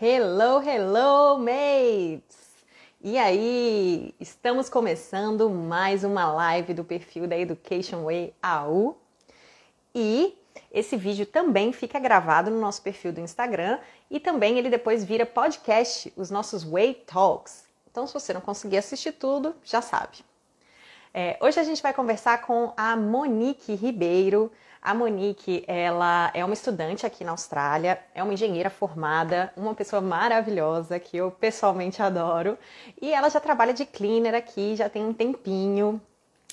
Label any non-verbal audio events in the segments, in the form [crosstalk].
Hello, hello, mates! E aí, estamos começando mais uma live do perfil da Education Way AU. E esse vídeo também fica gravado no nosso perfil do Instagram e também ele depois vira podcast, os nossos Way Talks. Então, se você não conseguir assistir tudo, já sabe. É, hoje a gente vai conversar com a Monique Ribeiro. A Monique, ela é uma estudante aqui na Austrália, é uma engenheira formada, uma pessoa maravilhosa que eu pessoalmente adoro. E ela já trabalha de cleaner aqui, já tem um tempinho.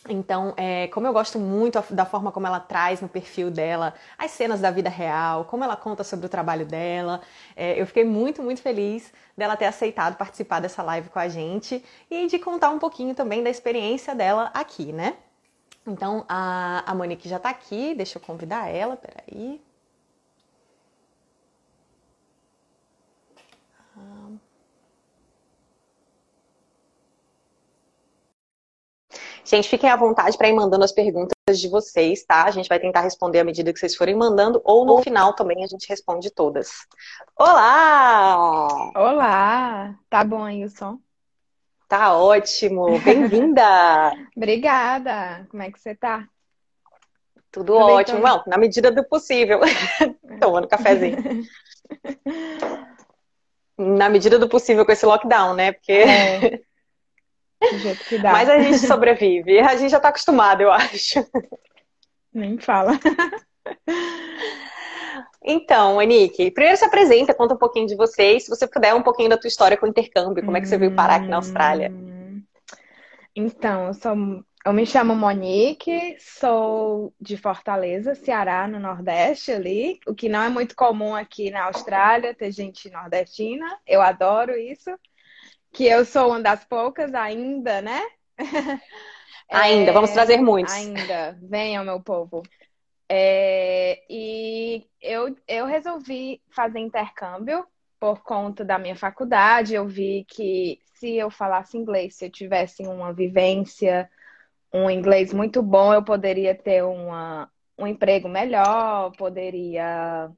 Então, é, como eu gosto muito da forma como ela traz no perfil dela as cenas da vida real, como ela conta sobre o trabalho dela, é, eu fiquei muito, muito feliz dela ter aceitado participar dessa live com a gente e de contar um pouquinho também da experiência dela aqui, né? Então, a, a Monique já está aqui, deixa eu convidar ela, peraí. Gente, fiquem à vontade para ir mandando as perguntas de vocês, tá? A gente vai tentar responder à medida que vocês forem mandando, ou no final também a gente responde todas. Olá! Olá! Tá bom aí o som? Tá ótimo! Bem-vinda! [laughs] Obrigada! Como é que você tá? Tudo, Tudo ótimo. Bem, na medida do possível. [laughs] Tomando cafezinho. [laughs] na medida do possível com esse lockdown, né? Porque. É. Do jeito que dá. Mas a gente sobrevive. A gente já tá acostumado, eu acho. Nem fala. Então, Anique, primeiro se apresenta, conta um pouquinho de você, e se você puder, um pouquinho da tua história com o intercâmbio, como é que você veio parar aqui na Austrália? Hum. Então, eu sou eu me chamo Monique, sou de Fortaleza, Ceará, no Nordeste ali, o que não é muito comum aqui na Austrália, ter gente nordestina. Eu adoro isso que eu sou uma das poucas ainda, né? [laughs] Ainda, é, vamos trazer muitos. Ainda, venham, meu povo. É, e eu, eu resolvi fazer intercâmbio por conta da minha faculdade. Eu vi que se eu falasse inglês, se eu tivesse uma vivência, um inglês muito bom, eu poderia ter uma, um emprego melhor, poderia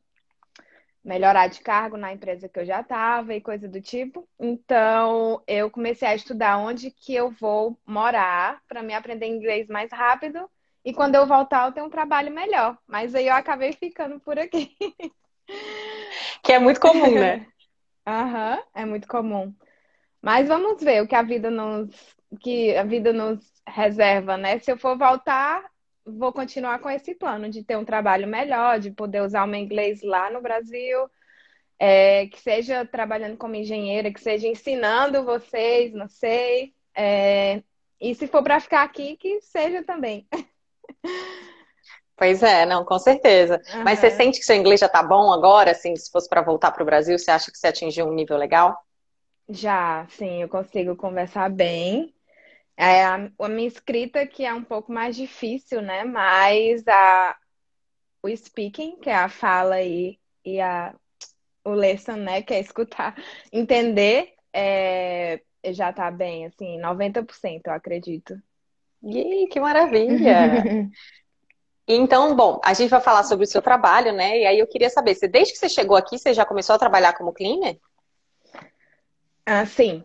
melhorar de cargo na empresa que eu já estava e coisa do tipo. Então, eu comecei a estudar onde que eu vou morar para me aprender inglês mais rápido e quando eu voltar eu tenho um trabalho melhor. Mas aí eu acabei ficando por aqui. [laughs] Que é muito comum, né? [laughs] Aham, uhum, é muito comum. Mas vamos ver o que a vida nos que a vida nos reserva, né? Se eu for voltar, vou continuar com esse plano de ter um trabalho melhor, de poder usar o meu inglês lá no Brasil, é, que seja trabalhando como engenheira, que seja ensinando vocês, não sei. É, e se for para ficar aqui, que seja também. [laughs] Pois é, não, com certeza. Uhum. Mas você sente que seu inglês já tá bom agora, assim, se fosse para voltar para o Brasil, você acha que você atingiu um nível legal? Já, sim, eu consigo conversar bem. É, a, a, minha escrita que é um pouco mais difícil, né? Mas a, o speaking, que é a fala e, e a, o lesson, né? Que é escutar, [laughs] entender, é, já tá bem, assim, 90%, eu acredito. Ih, que maravilha! [laughs] Então, bom, a gente vai falar sobre o seu trabalho, né? E aí eu queria saber, se desde que você chegou aqui, você já começou a trabalhar como cleaner? Ah, sim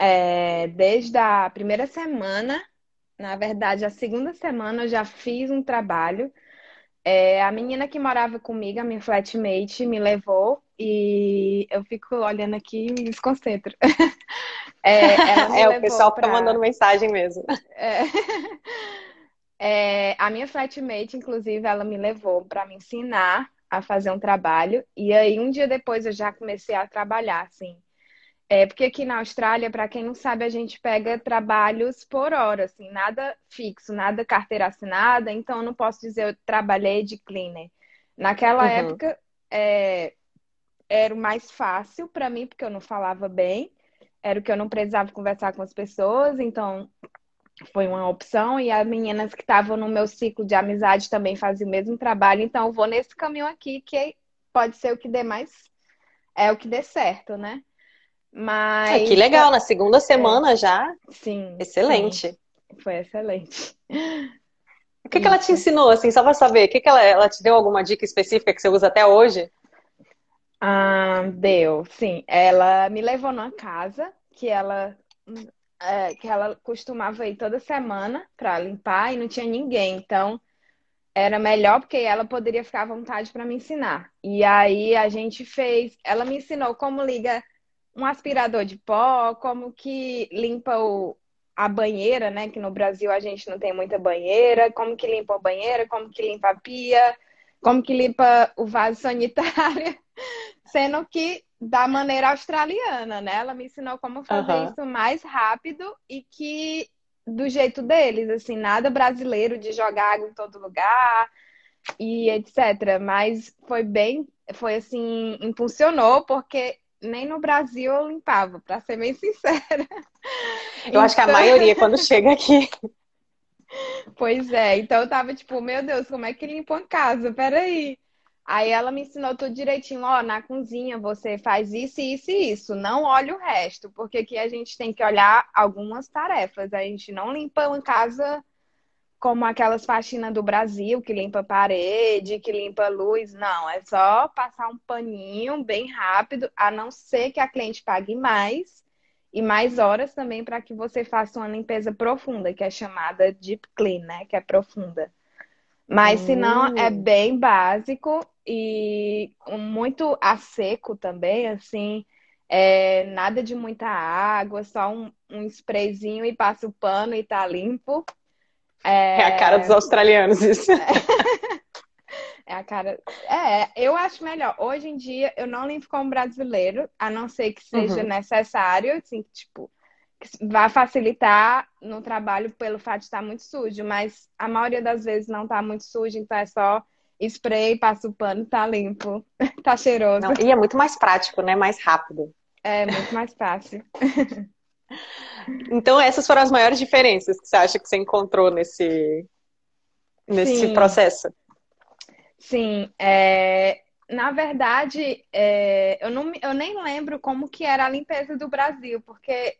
é, desde a primeira semana, na verdade, a segunda semana eu já fiz um trabalho. É, a menina que morava comigo, a minha flatmate, me levou e eu fico olhando aqui e me desconcentro. [laughs] é, é o pessoal pra... tá mandando mensagem mesmo. É. [laughs] é, a minha flatmate, inclusive, ela me levou para me ensinar a fazer um trabalho. E aí, um dia depois, eu já comecei a trabalhar, assim. É, porque aqui na Austrália, para quem não sabe, a gente pega trabalhos por hora, assim, nada fixo, nada carteira assinada, então eu não posso dizer eu trabalhei de cleaner. Naquela uhum. época, é, era o mais fácil para mim, porque eu não falava bem, era o que eu não precisava conversar com as pessoas, então foi uma opção. E as meninas que estavam no meu ciclo de amizade também faziam o mesmo trabalho, então eu vou nesse caminho aqui, que pode ser o que dê mais, é o que dê certo, né? Mas. Ah, que legal, na segunda é. semana é. já. Sim. Excelente. Sim. Foi excelente. O que, que ela te ensinou, assim, só para saber? O que, que ela, ela te deu alguma dica específica que você usa até hoje? Ah, deu, sim. Ela me levou numa casa que ela é, que ela costumava ir toda semana para limpar e não tinha ninguém. Então, era melhor porque ela poderia ficar à vontade para me ensinar. E aí a gente fez, ela me ensinou como liga um aspirador de pó, como que limpa o, a banheira, né? Que no Brasil a gente não tem muita banheira, como que limpa a banheira, como que limpa a pia, como que limpa o vaso sanitário, [laughs] sendo que da maneira australiana, né? Ela me ensinou como fazer uhum. isso mais rápido e que do jeito deles, assim, nada brasileiro de jogar água em todo lugar e etc. Mas foi bem, foi assim, impulsionou porque nem no Brasil eu limpava, para ser bem [laughs] sincera. Eu então... acho que a então maioria quando chega aqui. Pois é, então eu tava tipo, meu Deus, como é que limpa uma casa? Peraí. Aí ela me ensinou tudo direitinho, ó, na cozinha você faz isso, isso e isso, não olha o resto, porque aqui a gente tem que olhar algumas tarefas. A gente não limpa uma casa como aquelas faxinas do Brasil, que limpa parede, que limpa luz. Não, é só passar um paninho bem rápido, a não ser que a cliente pague mais e mais horas também para que você faça uma limpeza profunda, que é chamada deep clean, né? Que é profunda. Mas se não, é hum. bem básico e muito a seco também, assim. É, nada de muita água, só um, um sprayzinho e passa o pano e tá limpo. É, é a cara dos australianos, isso. [laughs] É a cara. É, eu acho melhor. Hoje em dia, eu não limpo como brasileiro, a não ser que seja uhum. necessário, assim, tipo, vai facilitar no trabalho pelo fato de estar muito sujo, mas a maioria das vezes não está muito sujo, então é só spray, passa o pano, tá limpo, [laughs] tá cheiroso. Não, e é muito mais prático, né? Mais rápido. É, muito mais fácil. [laughs] então, essas foram as maiores diferenças que você acha que você encontrou nesse, nesse Sim. processo? Sim, é, na verdade, é, eu, não, eu nem lembro como que era a limpeza do Brasil, porque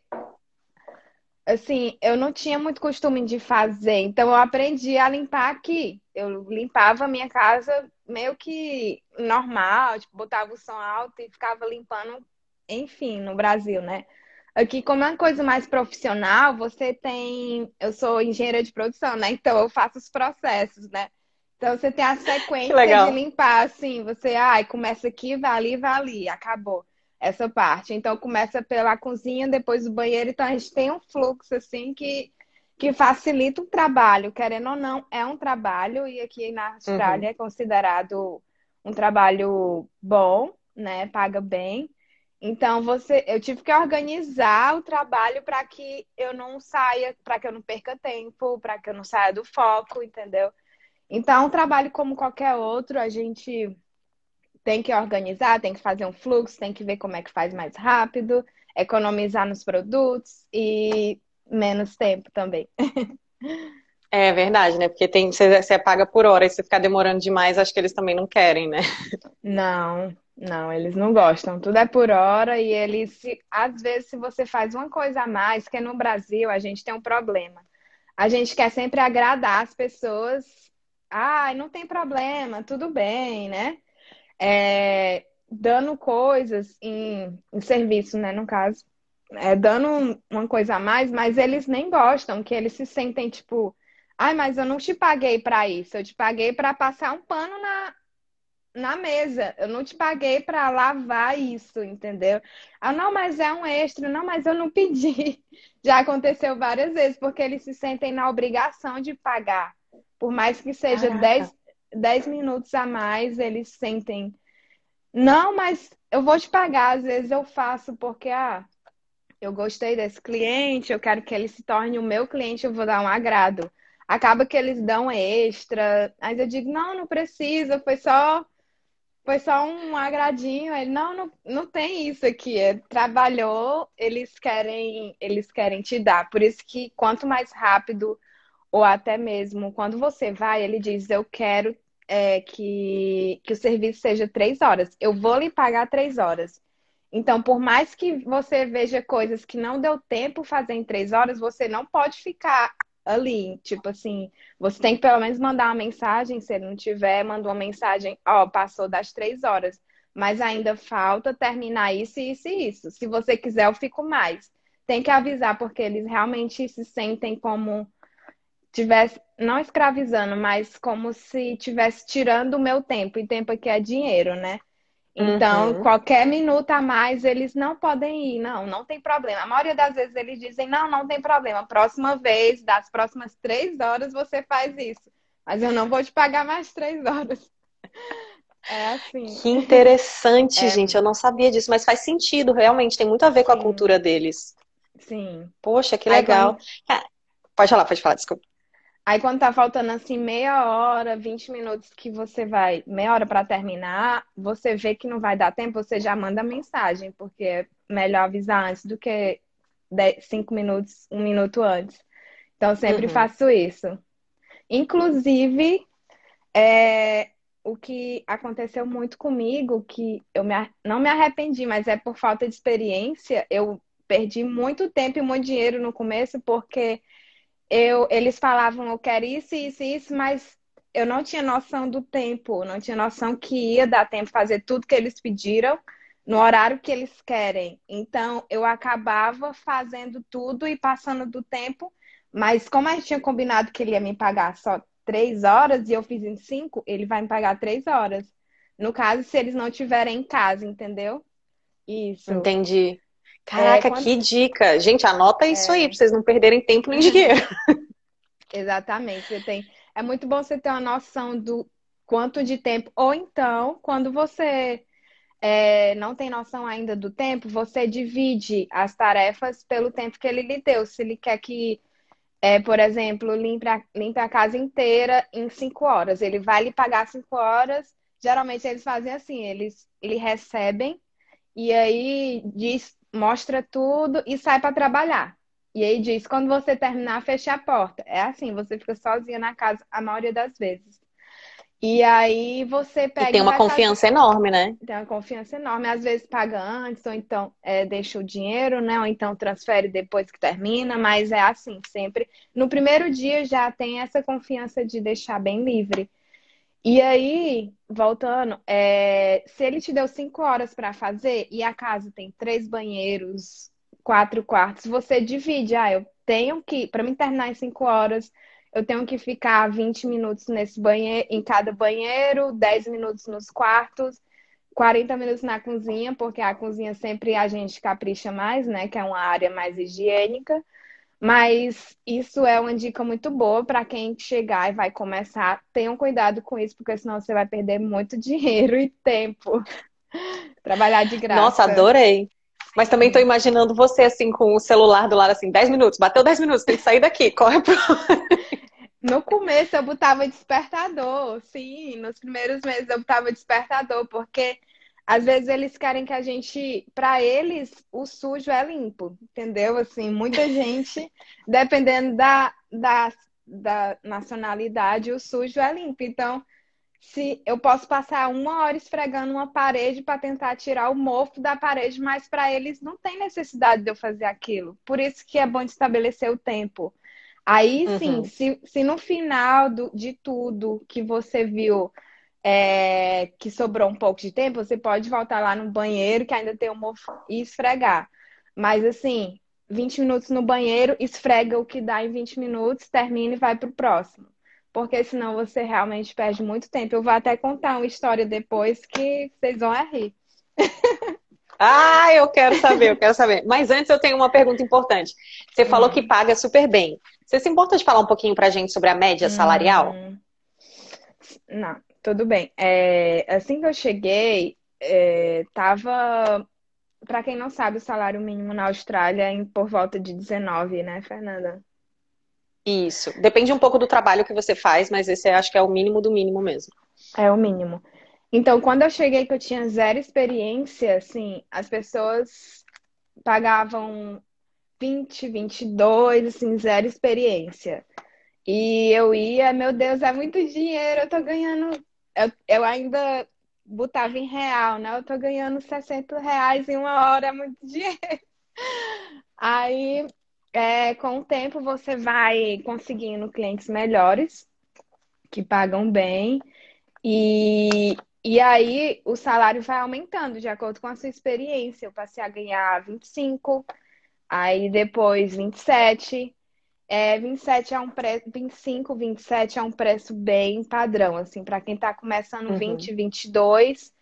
assim, eu não tinha muito costume de fazer, então eu aprendi a limpar aqui. Eu limpava a minha casa meio que normal, tipo, botava o som alto e ficava limpando, enfim, no Brasil, né? Aqui, como é uma coisa mais profissional, você tem. Eu sou engenheira de produção, né? Então eu faço os processos, né? Então você tem a [laughs] sequência de limpar, assim, você, ai, começa aqui, vai ali, vai ali, acabou essa parte. Então começa pela cozinha, depois o banheiro. Então a gente tem um fluxo assim que, que facilita o trabalho, querendo ou não, é um trabalho, e aqui na Austrália uhum. é considerado um trabalho bom, né? Paga bem. Então você, eu tive que organizar o trabalho para que eu não saia, para que eu não perca tempo, para que eu não saia do foco, entendeu? Então, um trabalho como qualquer outro, a gente tem que organizar, tem que fazer um fluxo, tem que ver como é que faz mais rápido, economizar nos produtos e menos tempo também. [laughs] É verdade, né? Porque tem, você, você paga por hora e se ficar demorando demais, acho que eles também não querem, né? Não, não, eles não gostam. Tudo é por hora e eles, se, às vezes, se você faz uma coisa a mais, que no Brasil a gente tem um problema. A gente quer sempre agradar as pessoas. Ah, não tem problema, tudo bem, né? é, dando coisas em, em, serviço, né, no caso, é, dando uma coisa a mais, mas eles nem gostam, que eles se sentem tipo, ai, mas eu não te paguei para isso, eu te paguei para passar um pano na, na mesa, eu não te paguei para lavar isso, entendeu? Ah, não, mas é um extra, não, mas eu não pedi. [laughs] Já aconteceu várias vezes, porque eles se sentem na obrigação de pagar. Por mais que seja 10 10 minutos a mais, eles sentem. Não, mas eu vou te pagar. Às vezes eu faço porque, ah, eu gostei desse cliente, eu quero que ele se torne o meu cliente, eu vou dar um agrado. Acaba que eles dão extra. Mas eu digo, não, não precisa, foi só. Foi só um agradinho. Ele, não, não, não tem isso aqui. É, trabalhou, eles querem, eles querem te dar. Por isso que quanto mais rápido ou até mesmo quando você vai, ele diz: Eu quero é, que, que o serviço seja três horas. Eu vou lhe pagar três horas. Então, por mais que você veja coisas que não deu tempo fazer em três horas, você não pode ficar ali. Tipo assim, você tem que pelo menos mandar uma mensagem. Se ele não tiver, manda uma mensagem: Ó, oh, passou das três horas. mas ainda falta terminar isso, isso e isso. Se você quiser, eu fico mais. Tem que avisar, porque eles realmente se sentem como tivesse, não escravizando, mas como se tivesse tirando o meu tempo, e tempo aqui é dinheiro, né? Então, uhum. qualquer minuto a mais, eles não podem ir, não, não tem problema. A maioria das vezes eles dizem, não, não tem problema. Próxima vez, das próximas três horas, você faz isso. Mas eu não vou te pagar mais três horas. [laughs] É assim. Que interessante, [laughs] é. gente. Eu não sabia disso, mas faz sentido, realmente. Tem muito a ver com a cultura deles. Sim. Poxa, que legal. Quando... É, pode falar, pode falar, desculpa. Aí quando tá faltando assim meia hora, 20 minutos que você vai, meia hora para terminar, você vê que não vai dar tempo, você já manda mensagem, porque é melhor avisar antes do que 10, 5 minutos, um minuto antes. Então sempre uhum. faço isso. Inclusive, é, o que aconteceu muito comigo, que eu me, não me arrependi, mas é por falta de experiência, eu perdi muito tempo e muito dinheiro no começo, porque eu, eles falavam, eu quero isso, isso, isso, mas eu não tinha noção do tempo, não tinha noção que ia dar tempo fazer tudo que eles pediram no horário que eles querem. Então, eu acabava fazendo tudo e passando do tempo, mas como a gente tinha combinado que ele ia me pagar só três horas e eu fiz em cinco, ele vai me pagar três horas. No caso, se eles não estiverem em casa, entendeu? Isso. Entendi. Caraca, é, quando... que dica! Gente, anota isso é... aí, pra vocês não perderem tempo nem dinheiro. [laughs] Exatamente. Você tem... É muito bom você ter uma noção do quanto de tempo. Ou então, quando você é, não tem noção ainda do tempo, você divide as tarefas pelo tempo que ele lhe deu. Se ele quer que, é, por exemplo, limpe a, limpe a casa inteira em cinco horas, ele vai lhe pagar cinco horas. Geralmente eles fazem assim, eles, eles recebem e aí diz mostra tudo e sai para trabalhar. E aí diz: quando você terminar, feche a porta. É assim, você fica sozinha na casa a maioria das vezes. E aí você pega. E tem uma confiança fazer... enorme, né? Tem uma confiança enorme. Às vezes paga antes, ou então é, deixa o dinheiro, né? Ou então transfere depois que termina, mas é assim, sempre. No primeiro dia já tem essa confiança de deixar bem livre. E aí, voltando, é, se ele te deu cinco horas para fazer e a casa tem três banheiros, quatro quartos, você divide. Ah, eu tenho que, para me terminar em cinco horas, eu tenho que ficar 20 minutos nesse banheiro, em cada banheiro, 10 minutos nos quartos, 40 minutos na cozinha, porque a cozinha sempre a gente capricha mais, né? Que é uma área mais higiênica. Mas isso é uma dica muito boa para quem chegar e vai começar. Tenham cuidado com isso, porque senão você vai perder muito [laughs] dinheiro e tempo. Trabalhar de graça. Nossa, adorei. Mas também estou imaginando você assim com o celular do lado assim, 10 minutos, bateu 10 minutos, tem que sair daqui, [laughs] corre pro. No começo eu botava despertador, sim, nos primeiros meses eu botava despertador, porque às vezes eles querem que a gente, para eles, o sujo é limpo, entendeu? Assim, muita [laughs] gente, dependendo da, da, da nacionalidade, o sujo é limpo. Então, se eu posso passar uma hora esfregando uma parede para tentar tirar o mofo da parede, mas para eles não tem necessidade de eu fazer aquilo. Por isso que é bom estabelecer o tempo. Aí sim, uhum. se, se no final do, de tudo que você viu é, que sobrou um pouco de tempo, você pode voltar lá no banheiro, que ainda tem um mofo, e esfregar. Mas assim, 20 minutos no banheiro, esfrega o que dá em 20 minutos, termina e vai pro próximo. Porque senão você realmente perde muito tempo. Eu vou até contar uma história depois que vocês vão rir. [laughs] Ah, eu quero saber, eu quero saber. Mas antes eu tenho uma pergunta importante. Você falou hum. que paga super bem. Você se importa de falar um pouquinho pra gente sobre a média salarial? Hum. Não, tudo bem. É, assim que eu cheguei, é, tava. Para quem não sabe, o salário mínimo na Austrália é em, por volta de 19, né, Fernanda? Isso. Depende um pouco do trabalho que você faz, mas esse acho que é o mínimo do mínimo mesmo. É o mínimo. Então, quando eu cheguei que eu tinha zero experiência, assim, as pessoas pagavam 20, 22, assim, zero experiência. E eu ia, meu Deus, é muito dinheiro, eu tô ganhando eu, eu ainda botava em real, né? Eu tô ganhando 60 reais em uma hora, é muito dinheiro. [laughs] Aí, é, com o tempo, você vai conseguindo clientes melhores, que pagam bem. E E aí o salário vai aumentando de acordo com a sua experiência. Eu passei a ganhar 25, aí depois 27. É, 27 é um preço, 25, 27 é um preço bem padrão, assim, para quem está começando uhum. 20, 22.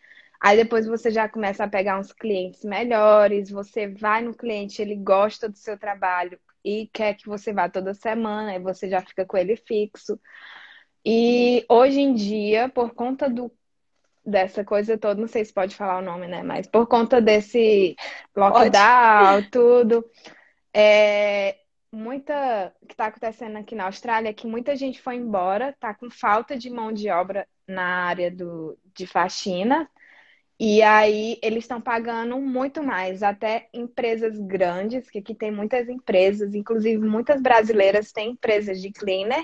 Aí depois você já começa a pegar uns clientes melhores, você vai no cliente, ele gosta do seu trabalho e quer que você vá toda semana, aí você já fica com ele fixo. E hoje em dia, por conta do dessa coisa toda, não sei se pode falar o nome, né? Mas por conta desse lockdown, pode. tudo, é, muita que está acontecendo aqui na Austrália é que muita gente foi embora, tá com falta de mão de obra na área do, de faxina. E aí eles estão pagando muito mais, até empresas grandes, que aqui tem muitas empresas, inclusive muitas brasileiras têm empresas de cleaner,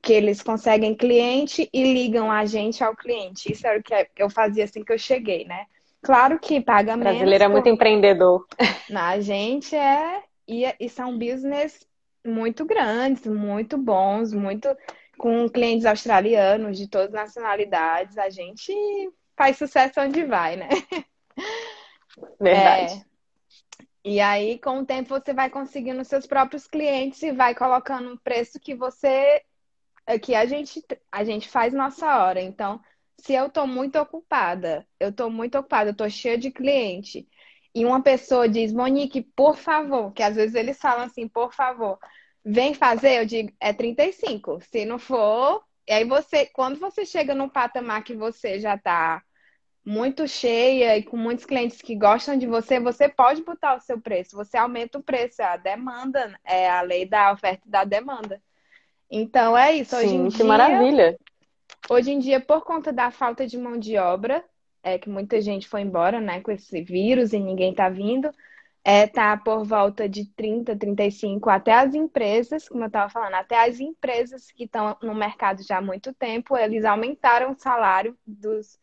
que eles conseguem cliente e ligam a gente ao cliente. Isso era o que eu fazia assim que eu cheguei, né? Claro que paga menos. Brasileiro é muito empreendedor. [laughs] A gente é e, e são business muito grandes, muito bons, muito com clientes australianos de todas as nacionalidades. A gente faz sucesso onde vai, né? [laughs] Verdade. É, e aí, com o tempo, você vai conseguindo seus próprios clientes e vai colocando um preço que você. que a gente, a gente faz nossa hora. Então, se eu estou muito ocupada, eu estou muito ocupada, eu estou cheia de cliente, e uma pessoa diz, Monique, por favor, que às vezes eles falam assim, por favor, vem fazer, eu digo, é 35. Se não for, e aí você, quando você chega num patamar que você já está muito cheia e com muitos clientes que gostam de você, você pode botar o seu preço, você aumenta o preço, é a demanda, é a lei da oferta e da demanda. Então é isso. Hoje Sim, em que dia, maravilha. Hoje em dia, por conta da falta de mão de obra, é, que muita gente foi embora, né, com esse vírus e ninguém tá vindo, é, tá por volta de 30, 35, até as empresas, como eu estava falando, até as empresas que estão no mercado já há muito tempo, eles aumentaram o salário dos,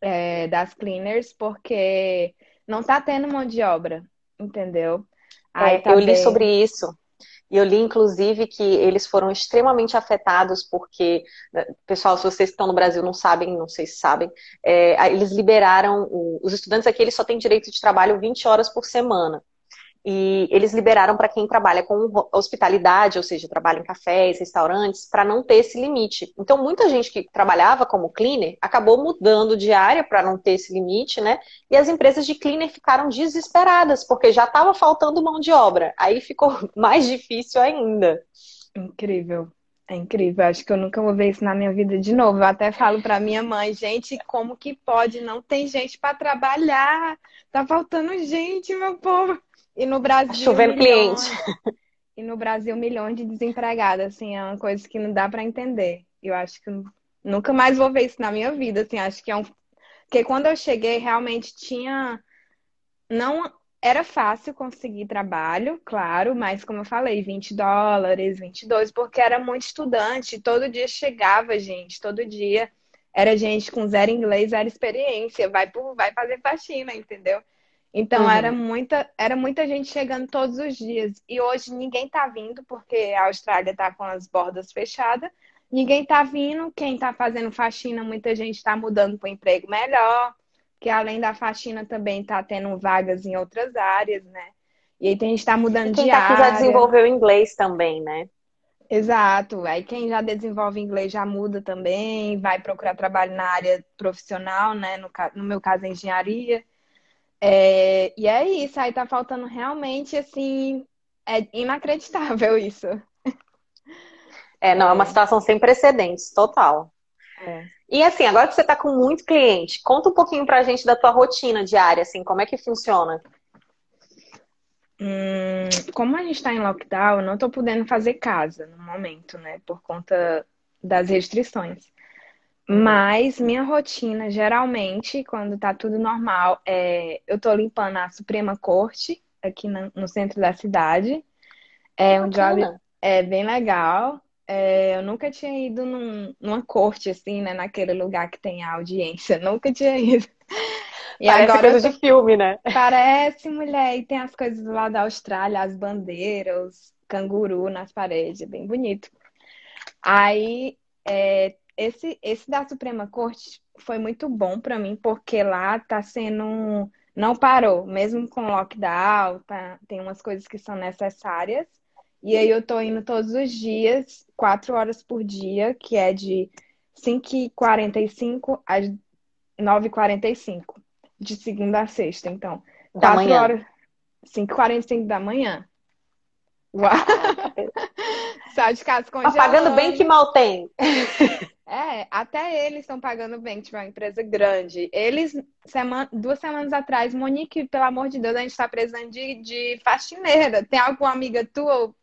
é, das cleaners, porque não tá tendo mão de obra, entendeu? Aí, é, tá eu li sobre isso. E eu li, inclusive, que eles foram extremamente afetados porque, né, pessoal, se vocês estão no Brasil não sabem, não sei se sabem, é, eles liberaram, os estudantes aqui eles só têm direito de trabalho 20 horas por semana e eles liberaram para quem trabalha com hospitalidade, ou seja, trabalha em cafés, restaurantes, para não ter esse limite. Então, muita gente que trabalhava como cleaner acabou mudando de área para não ter esse limite, né? E as empresas de cleaner ficaram desesperadas, porque já estava faltando mão de obra. Aí ficou [laughs] mais difícil ainda. Incrível. É incrível, acho que eu nunca vou ver isso na minha vida de novo. Eu até falo para minha mãe, gente, como que pode? Não tem gente para trabalhar. Tá faltando gente, meu povo. E no Brasil. Cliente. E no Brasil, milhões de desempregados, assim, é uma coisa que não dá para entender. Eu acho que nunca mais vou ver isso na minha vida, assim, acho que é um. Porque quando eu cheguei, realmente tinha. Não era fácil conseguir trabalho, claro, mas como eu falei, 20 dólares, 22, porque era muito estudante, todo dia chegava gente, todo dia era gente com zero inglês, zero experiência, vai, por, vai fazer faxina, entendeu? Então uhum. era muita, era muita gente chegando todos os dias. E hoje ninguém tá vindo, porque a Austrália tá com as bordas fechadas. Ninguém tá vindo. Quem tá fazendo faxina, muita gente tá mudando para emprego melhor. Que além da faxina também tá tendo vagas em outras áreas, né? E aí tem gente tá mudando e quem de tá área. já desenvolveu inglês também, né? Exato. Aí quem já desenvolve inglês já muda também, vai procurar trabalho na área profissional, né? No, no meu caso, engenharia. É, e é isso, aí tá faltando realmente, assim, é inacreditável [laughs] isso. É, não, é, é uma situação sem precedentes, total. É. E assim, agora que você tá com muito cliente, conta um pouquinho pra gente da tua rotina diária, assim, como é que funciona? Hum, como a gente tá em lockdown, eu não tô podendo fazer casa no momento, né, por conta das restrições. Mas minha rotina, geralmente, quando tá tudo normal, é eu tô limpando a Suprema Corte, aqui no centro da cidade. É um job é bem legal. É, eu nunca tinha ido num, numa corte, assim, né? Naquele lugar que tem a audiência. [laughs] Nunca tinha ido. E Parece agora coisa tô... de filme, né? Parece, mulher. E tem as coisas lá da Austrália, as bandeiras, os canguru nas paredes. Bem bonito. Aí, é, esse, esse da Suprema Corte foi muito bom para mim, porque lá tá sendo. Não parou, mesmo com lockdown, tá, tem umas coisas que são necessárias. E aí eu tô indo todos os dias, quatro horas por dia, que é de 5h45 às 9h45, de segunda a sexta. Então, da quatro manhã. horas. 5h45 da manhã. Uau! [laughs] Sai de casa congelando. Tá pagando bem que mal tem. [laughs] É, até eles estão pagando bem, tipo, é uma empresa grande. Eles, semana, duas semanas atrás, Monique, pelo amor de Deus, a gente está precisando de, de faxineira. Tem alguma amiga tua?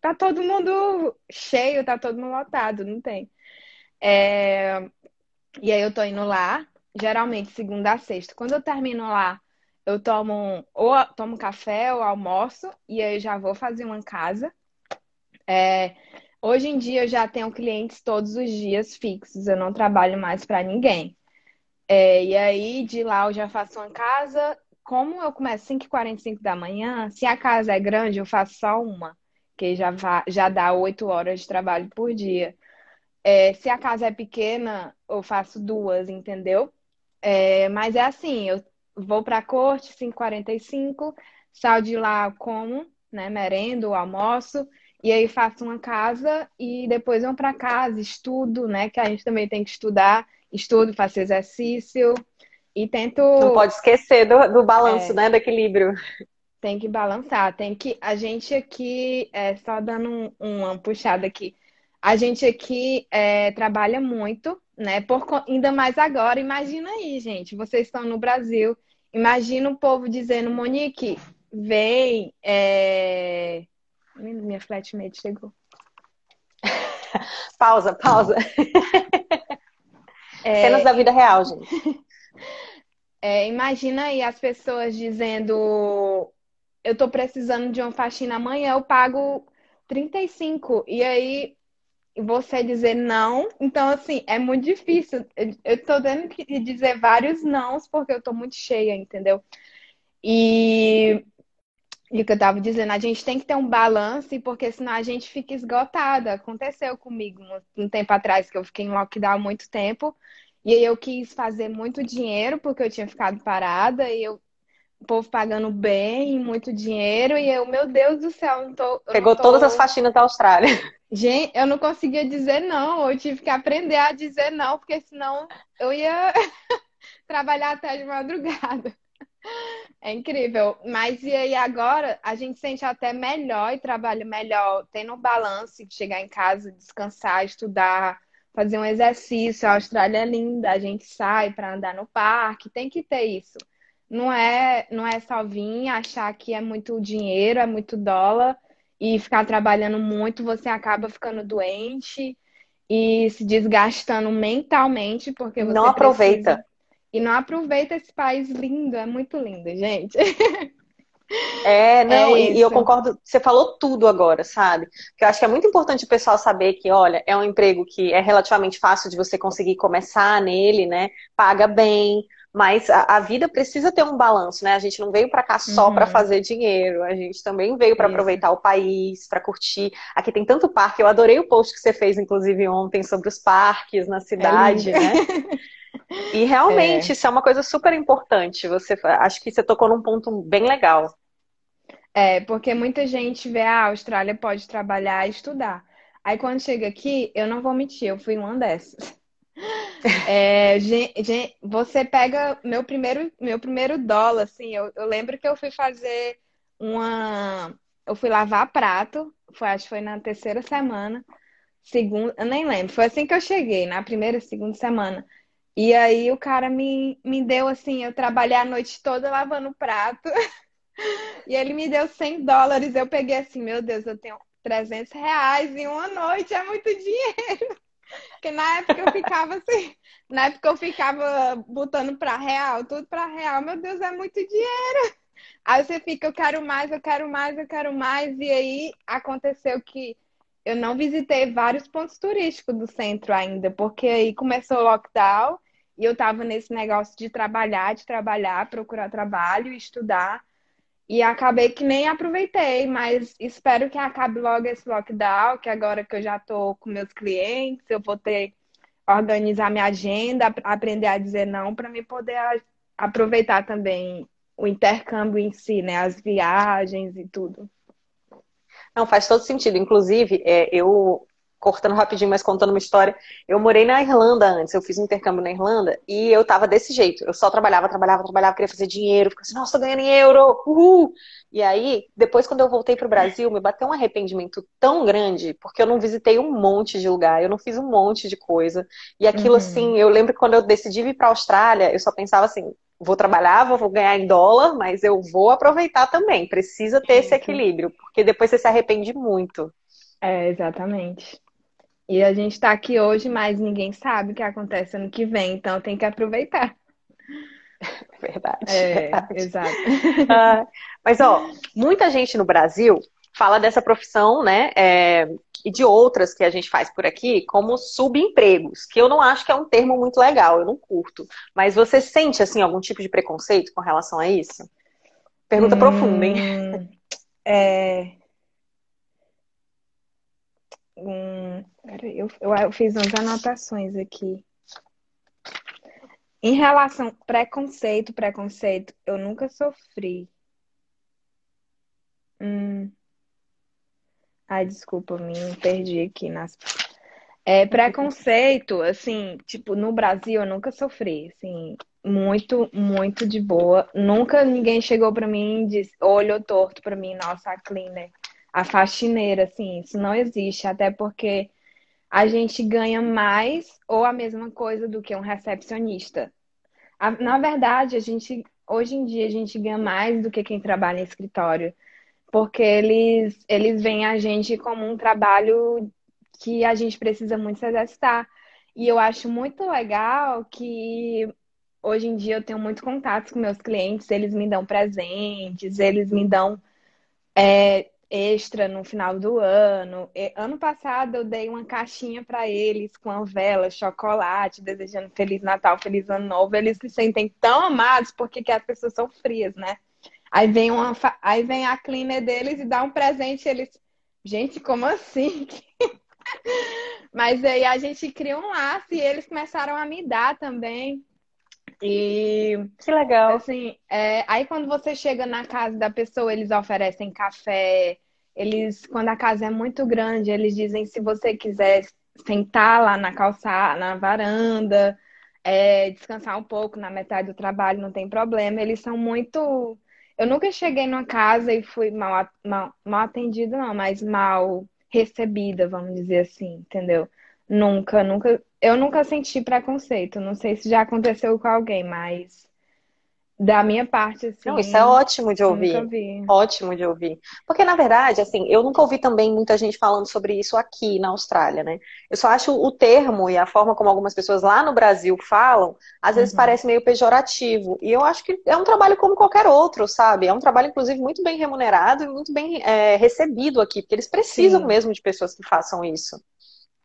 Tá todo mundo cheio, tá todo mundo lotado, não tem. É... E aí eu tô indo lá, geralmente segunda a sexta. Quando eu termino lá, eu tomo ou tomo café ou almoço, e aí eu já vou fazer uma casa. É... Hoje em dia eu já tenho clientes todos os dias fixos, eu não trabalho mais para ninguém. É, e aí de lá eu já faço uma casa. Como eu começo 5h45 da manhã, se a casa é grande, eu faço só uma, que já, já dá 8 horas de trabalho por dia. É, se a casa é pequena, eu faço duas, entendeu? É, mas é assim, eu vou para a corte 5h45, saio de lá como, né, merendo, almoço, e aí faço uma casa e depois vou para casa, estudo, né? Que a gente também tem que estudar, estudo, faço exercício e tento. Não pode esquecer do, do balanço, é, né? Do equilíbrio. Tem que balançar, tem que. A gente aqui, é, só dando um, uma puxada aqui, a gente aqui é, trabalha muito, né? Por, ainda mais agora. Imagina aí, gente, vocês estão no Brasil. Imagina o povo dizendo, Monique, vem. É minha flatmate chegou. [laughs] pausa, pausa. [laughs] É... Cenas da vida real, gente. [laughs] É, imagina aí as pessoas dizendo: Eu tô precisando de uma faxina amanhã, eu pago 35. E aí você dizer não. Então, assim, é muito difícil. Eu tô tendo que dizer vários nãos porque eu tô muito cheia, entendeu? E e o que eu estava dizendo, a gente tem que ter um balance, porque senão a gente fica esgotada. Aconteceu comigo um, um tempo atrás que eu fiquei em lockdown há muito tempo. E aí eu quis fazer muito dinheiro, porque eu tinha ficado parada, e eu, o povo pagando bem, muito dinheiro, e eu, meu Deus do céu, não tô. Pegou não tô... todas as faxinas da Austrália. Gente, eu não conseguia dizer não, eu tive que aprender a dizer não, porque senão eu ia [laughs] trabalhar até de madrugada. É incrível. Mas e aí agora a gente sente até melhor e trabalha melhor, tendo um balanço de chegar em casa, descansar, estudar, fazer um exercício. A Austrália é linda, a gente sai para andar no parque, tem que ter isso. Não é, não é só vir achar que é muito dinheiro, é muito dólar e ficar trabalhando muito, você acaba ficando doente e se desgastando mentalmente porque você não aproveita. E não aproveita esse país lindo, é muito lindo, gente. É, não, é e eu concordo, você falou tudo agora, sabe? Porque eu acho que é muito importante o pessoal saber que, olha, é um emprego que é relativamente fácil de você conseguir começar nele, né? Paga bem, mas a, a vida precisa ter um balanço, né? A gente não veio para cá só uhum. para fazer dinheiro, a gente também veio para aproveitar o país, para curtir. Aqui tem tanto parque, eu adorei o post que você fez, inclusive, ontem sobre os parques na cidade, é né? [laughs] E realmente, é. isso é uma coisa super importante. Você acho que você tocou num ponto bem legal. É, porque muita gente vê ah, a Austrália pode trabalhar e estudar. Aí quando chega aqui, eu não vou mentir, eu fui uma dessas. [laughs] É, gente, você pega meu primeiro, meu primeiro dólar, assim, eu, eu, lembro que eu fui fazer uma. Eu fui lavar prato, foi, acho que foi na terceira semana, segunda, eu nem lembro, foi assim que eu cheguei, na primeira, segunda semana. E aí o cara me, me deu assim, eu trabalhei a noite toda lavando prato. [laughs] e ele me deu 100 dólares. Eu peguei assim, meu Deus, eu tenho 300 reais em uma noite, é muito dinheiro. Porque na época eu ficava assim, na época eu ficava botando para real, tudo para real. Meu Deus, é muito dinheiro. Aí você fica, eu quero mais, eu quero mais, eu quero mais. E aí aconteceu que eu não visitei vários pontos turísticos do centro ainda, porque aí começou o lockdown e eu tava nesse negócio de trabalhar, de trabalhar, procurar trabalho, estudar. E acabei que nem aproveitei, mas espero que acabe logo esse lockdown, que agora que eu já tô com meus clientes, eu vou ter organizar minha agenda, aprender a dizer não para me poder aproveitar também o intercâmbio em si, né? As viagens e tudo. Não, faz todo sentido. Inclusive, é, eu cortando rapidinho, mas contando uma história. Eu morei na Irlanda antes, eu fiz um intercâmbio na Irlanda e eu tava desse jeito. Eu só trabalhava, trabalhava, trabalhava, queria fazer dinheiro, ficava assim, nossa, tô ganhando em euro, uhul! E aí, depois quando eu voltei pro Brasil, me bateu um arrependimento tão grande, porque eu não visitei um monte de lugar, eu não fiz um monte de coisa. E aquilo, uhum. assim, eu lembro que quando eu decidi vir pra Austrália, eu só pensava assim, vou trabalhar, vou ganhar em dólar, mas eu vou aproveitar também. Precisa ter esse equilíbrio, porque depois você se arrepende muito. É, exatamente. E a gente está aqui hoje, mas ninguém sabe o que acontece ano que vem, então tem que aproveitar. [laughs] Verdade. É, verdade. exato. [laughs] Ah, mas, ó, muita gente no Brasil fala dessa profissão, né? É, e de outras que a gente faz por aqui, como subempregos, que eu não acho que é um termo muito legal, eu não curto. Mas você sente, assim, algum tipo de preconceito com relação a isso? Pergunta hum, profunda, hein? É, um. Eu, eu, eu fiz umas anotações aqui. Em relação preconceito, preconceito, eu nunca sofri. Hum. Ai, desculpa, me perdi aqui nas. É, preconceito, assim, tipo, no Brasil eu nunca sofri, assim, muito, muito de boa. Nunca ninguém chegou para mim e disse, olhou torto para mim, nossa, a cleaner a faxineira, assim, isso não existe, até porque a gente ganha mais ou a mesma coisa do que um recepcionista. Na verdade, a gente hoje em dia a gente ganha mais do que quem trabalha em escritório, porque eles eles veem a gente como um trabalho que a gente precisa muito se exercitar. E eu acho muito legal que hoje em dia eu tenho muitos contatos com meus clientes, eles me dão presentes, eles me dão é, extra no final do ano. Ano passado eu dei uma caixinha para eles com a vela, chocolate, desejando feliz Natal, feliz ano novo. Eles se sentem tão amados porque as pessoas são frias, né? Aí vem uma aí vem a cleaner deles e dá um presente, eles, gente, como assim? [laughs] Mas aí a gente cria um laço e eles começaram a me dar também. E que legal. Assim, é, aí quando você chega na casa da pessoa, eles oferecem café. Eles, quando a casa é muito grande, eles dizem se você quiser sentar lá na calçada, na varanda, é, descansar um pouco na metade do trabalho, não tem problema. Eles são muito. Eu nunca cheguei numa casa e fui mal, mal, mal atendida, não, mas mal recebida, vamos dizer assim, entendeu? Nunca, nunca. Eu nunca senti preconceito. Não sei se já aconteceu com alguém, mas da minha parte, assim. Não, isso é ótimo de ouvir. Ótimo de ouvir. Porque, na verdade, assim, eu nunca ouvi também muita gente falando sobre isso aqui na Austrália, né? Eu só acho o termo e a forma como algumas pessoas lá no Brasil falam, às vezes uhum. parece meio pejorativo. E eu acho que é um trabalho como qualquer outro, sabe? É um trabalho, inclusive, muito bem remunerado e muito bem é, recebido aqui, porque eles precisam Sim. mesmo de pessoas que façam isso.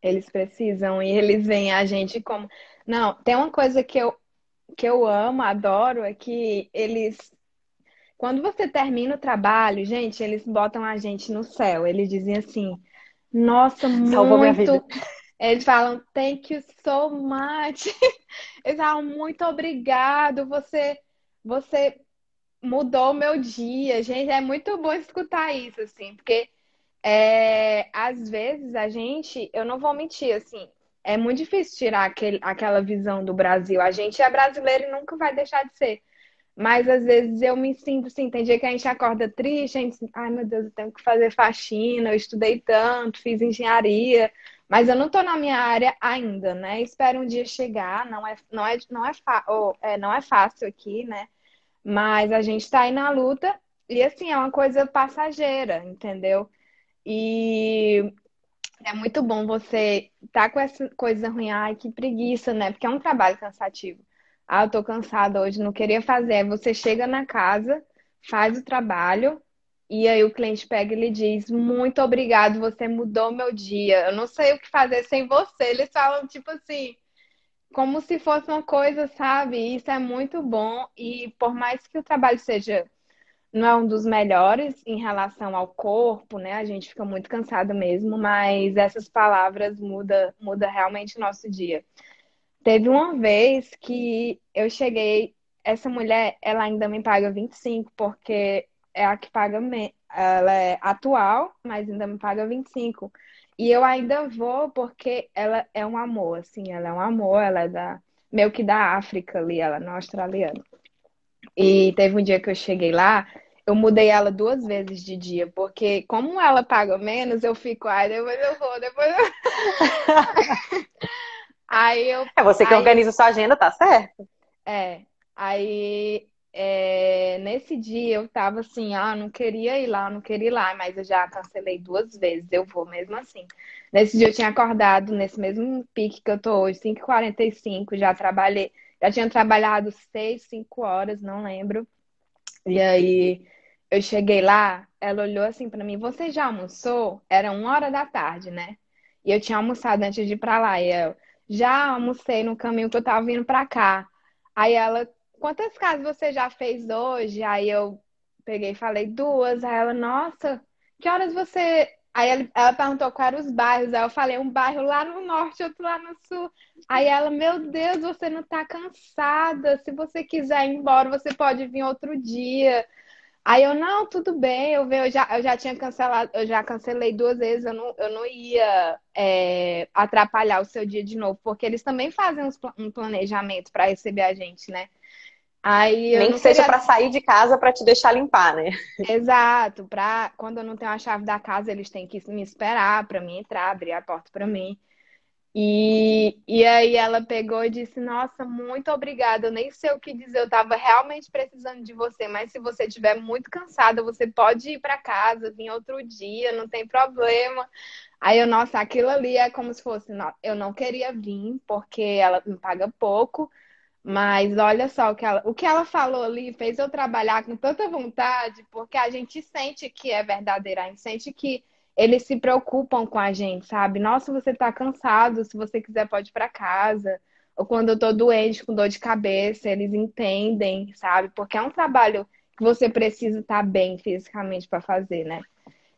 Eles precisam e eles veem a gente como. Não, tem uma coisa que eu, que eu amo, adoro, é que eles. Quando você termina o trabalho, gente, eles botam a gente no céu. Eles dizem assim: Nossa, Salvou muito. Eles falam, thank you so much. [laughs] Eles falam, muito obrigado. Você, você mudou o meu dia. Gente, é muito bom escutar isso, assim, porque é, às vezes a gente, eu não vou mentir, assim, é muito difícil tirar aquele, aquela visão do Brasil. A gente é brasileiro e nunca vai deixar de ser. Mas às vezes eu me sinto assim, tem dia que a gente acorda triste, a gente, ai meu Deus, eu tenho que fazer faxina, eu estudei tanto, fiz engenharia, mas eu não estou na minha área ainda, né? Espero um dia chegar, não é, não é, não é, é, não é fácil aqui, né? Mas a gente está aí na luta e assim, é uma coisa passageira, entendeu? E é muito bom você estar tá com essa coisa ruim, ai, que preguiça, né? Porque é um trabalho cansativo. Ah, eu tô cansada hoje, não queria fazer. Aí você chega na casa, faz o trabalho, e aí o cliente pega e lhe diz: Muito obrigado, você mudou meu dia. Eu não sei o que fazer sem você. Eles falam, tipo assim, como se fosse uma coisa, sabe? Isso é muito bom. E por mais que o trabalho seja não é um dos melhores em relação ao corpo, né? A gente fica muito cansado mesmo, mas essas palavras muda, muda realmente o nosso dia. Teve uma vez que eu cheguei, essa mulher, ela ainda me paga 25, porque é a que paga, me... ela é atual, mas ainda me paga 25. E eu ainda vou porque ela é um amor, assim, ela é um amor, ela é da, meio que da África ali, ela não é australiana. E teve um dia que eu cheguei lá, eu mudei ela duas vezes de dia, porque como ela paga menos, eu fico, ai, depois eu vou, depois eu... [laughs] aí eu... É você que aí... organiza sua agenda, tá certo? É, aí é, nesse dia eu tava assim, ah, não queria ir lá, não queria ir lá, mas eu já cancelei duas vezes, eu vou mesmo assim. Nesse dia eu tinha acordado, nesse mesmo pique que eu tô hoje, 5h45, já trabalhei, já tinha trabalhado 6, 5 horas, não lembro. E aí eu cheguei lá, ela olhou assim para mim, você já almoçou? Era uma hora da tarde, né? E eu tinha almoçado antes de ir pra lá. E eu já almocei no caminho que eu tava vindo pra cá. Aí ela quantas casas você já fez hoje? Aí eu peguei e falei duas. Aí ela, nossa, que horas você. Aí ela, perguntou quais eram os bairros. Aí eu falei, um bairro lá no norte, outro lá no sul. Aí ela, meu Deus, você não tá cansada. Se você quiser ir embora, você pode vir outro dia. Aí eu, não, tudo bem, eu, eu, já, eu já tinha cancelado, eu já cancelei duas vezes, eu não, eu não ia é, atrapalhar o seu dia de novo, porque eles também fazem um planejamento para receber a gente, né? Aí Nem que seja para sair de casa para te deixar limpar, né? Exato, para quando eu não tenho a chave da casa, eles têm que me esperar para mim entrar, abrir a porta para mim. E, e aí ela pegou e disse: Nossa, muito obrigada. Eu nem sei o que dizer, eu estava realmente precisando de você, mas se você estiver muito cansada, você pode ir para casa, vir outro dia, não tem problema. Aí eu, nossa, aquilo ali é como se fosse, eu não queria vir, porque ela me paga pouco mas olha só o que, ela, o que ela falou ali fez eu trabalhar com tanta vontade, porque a gente sente que é verdadeiro, a gente sente que eles se preocupam com a gente, sabe? Nossa, você tá cansado, se você quiser pode ir para casa. Ou quando eu tô doente, com dor de cabeça, eles entendem, sabe? Porque é um trabalho que você precisa estar tá bem fisicamente para fazer, né?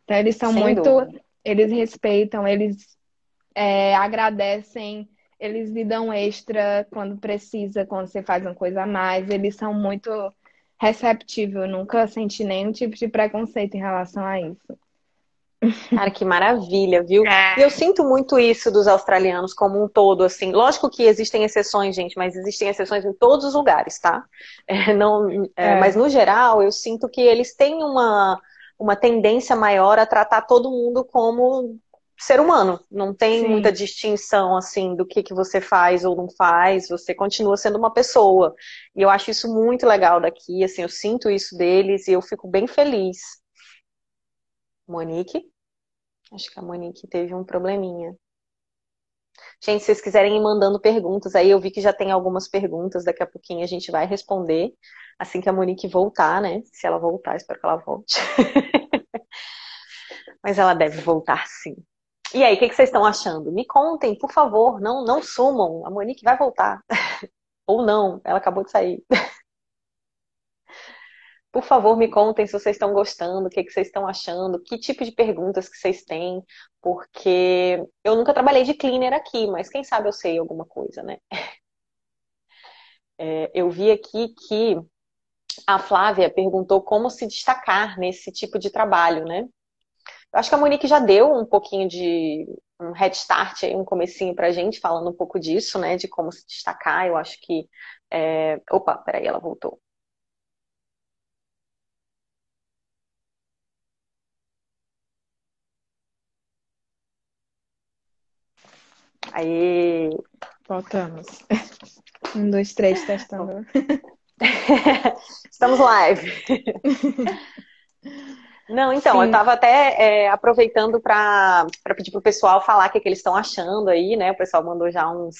Então eles são Sem muito, dúvida. eles respeitam, eles é, agradecem eles lhe dão extra quando precisa, quando você faz uma coisa a mais. Eles são muito receptivos. Eu nunca senti nenhum tipo de preconceito em relação a isso. Cara, que maravilha, viu? É. E eu sinto muito isso dos australianos como um todo, assim. Lógico que existem exceções, gente, mas existem exceções em todos os lugares, tá? [laughs] É, não, é, é. Mas no geral, eu sinto que eles têm uma, uma tendência maior a tratar todo mundo como ser humano. Não tem Sim. muita distinção assim do que, que você faz ou não faz. Você continua sendo uma pessoa. E eu acho isso muito legal daqui. Assim, eu sinto isso deles e eu fico bem feliz. Monique? Acho que a Monique teve um probleminha. Gente, se vocês quiserem ir mandando perguntas aí, eu vi que já tem algumas perguntas, daqui a pouquinho a gente vai responder, assim que a Monique voltar, né? Se ela voltar, espero que ela volte. [laughs] Mas ela deve voltar sim. E aí, o que, que, vocês estão achando? Me contem, por favor, não, não sumam. A Monique vai voltar. [laughs] Ou não, ela acabou de sair. Por favor, me contem se vocês estão gostando, o que, que vocês estão achando, que tipo de perguntas que vocês têm, porque eu nunca trabalhei de cleaner aqui, mas quem sabe eu sei alguma coisa, né? [laughs] É, eu vi aqui que a Flávia perguntou como se destacar nesse tipo de trabalho, né? Eu acho que a Monique já deu um pouquinho de um head start aí, um comecinho pra gente, falando um pouco disso, né? De como se destacar. Eu acho que. É... Opa, peraí, ela voltou. Aí. Voltamos. [laughs] Um, dois, três, testando. [laughs] Estamos live. Não, então, Sim. eu estava até é, aproveitando para pedir para o pessoal falar o que, que eles estão achando aí, né? O pessoal mandou já uns,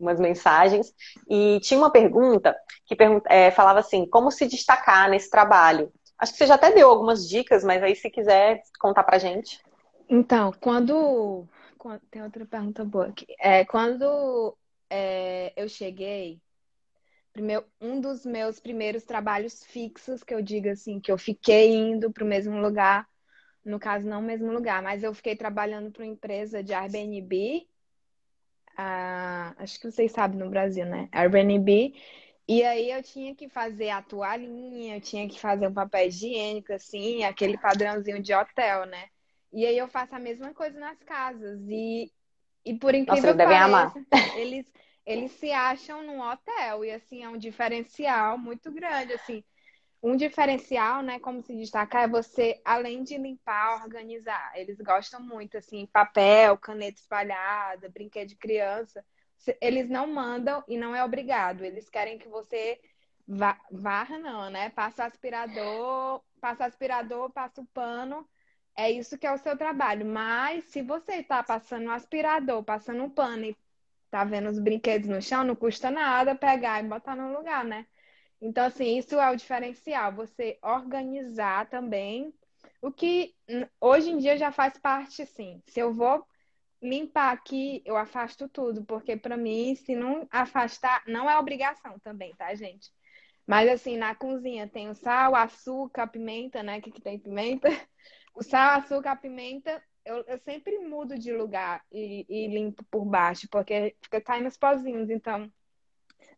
umas mensagens. E tinha uma pergunta que é, falava assim: como se destacar nesse trabalho? Acho que você já até deu algumas dicas, mas aí se quiser contar pra gente. Então, quando. Tem outra pergunta boa aqui. É, quando é, eu cheguei, Primeiro, um dos meus primeiros trabalhos fixos, que eu digo assim, que eu fiquei indo para o mesmo lugar, no caso, não o mesmo lugar, mas eu fiquei trabalhando para uma empresa de Airbnb. a, acho que vocês sabem no Brasil, né? Airbnb. E aí eu tinha que fazer a toalhinha, eu tinha que fazer um papel higiênico, assim, aquele padrãozinho de hotel, né? E aí eu faço a mesma coisa nas casas. E, e por incrível Nossa, que pareça, eles, eles se acham num hotel. E assim, é um diferencial muito grande, assim. Um diferencial, né, como se destacar, é você, além de limpar, organizar. Eles gostam muito, assim, papel, caneta espalhada, brinquedo de criança. Eles não mandam e não é obrigado. Eles querem que você vá, varra, não, né? Passa aspirador, passa aspirador, passa o pano. É isso que é o seu trabalho. Mas se você está passando um aspirador, passando um pano e tá vendo os brinquedos no chão, não custa nada pegar e botar no lugar, né? Então, assim, isso é o diferencial, você organizar também o que hoje em dia já faz parte, sim. Se eu vou limpar aqui, eu afasto tudo, porque para mim, se não afastar, não é obrigação também, tá, gente? Mas assim, na cozinha tem o sal, açúcar, pimenta, né? Que, que tem pimenta. O sal, açúcar, a pimenta, eu, eu sempre mudo de lugar e, e limpo por baixo, porque fica caindo os pozinhos. Então,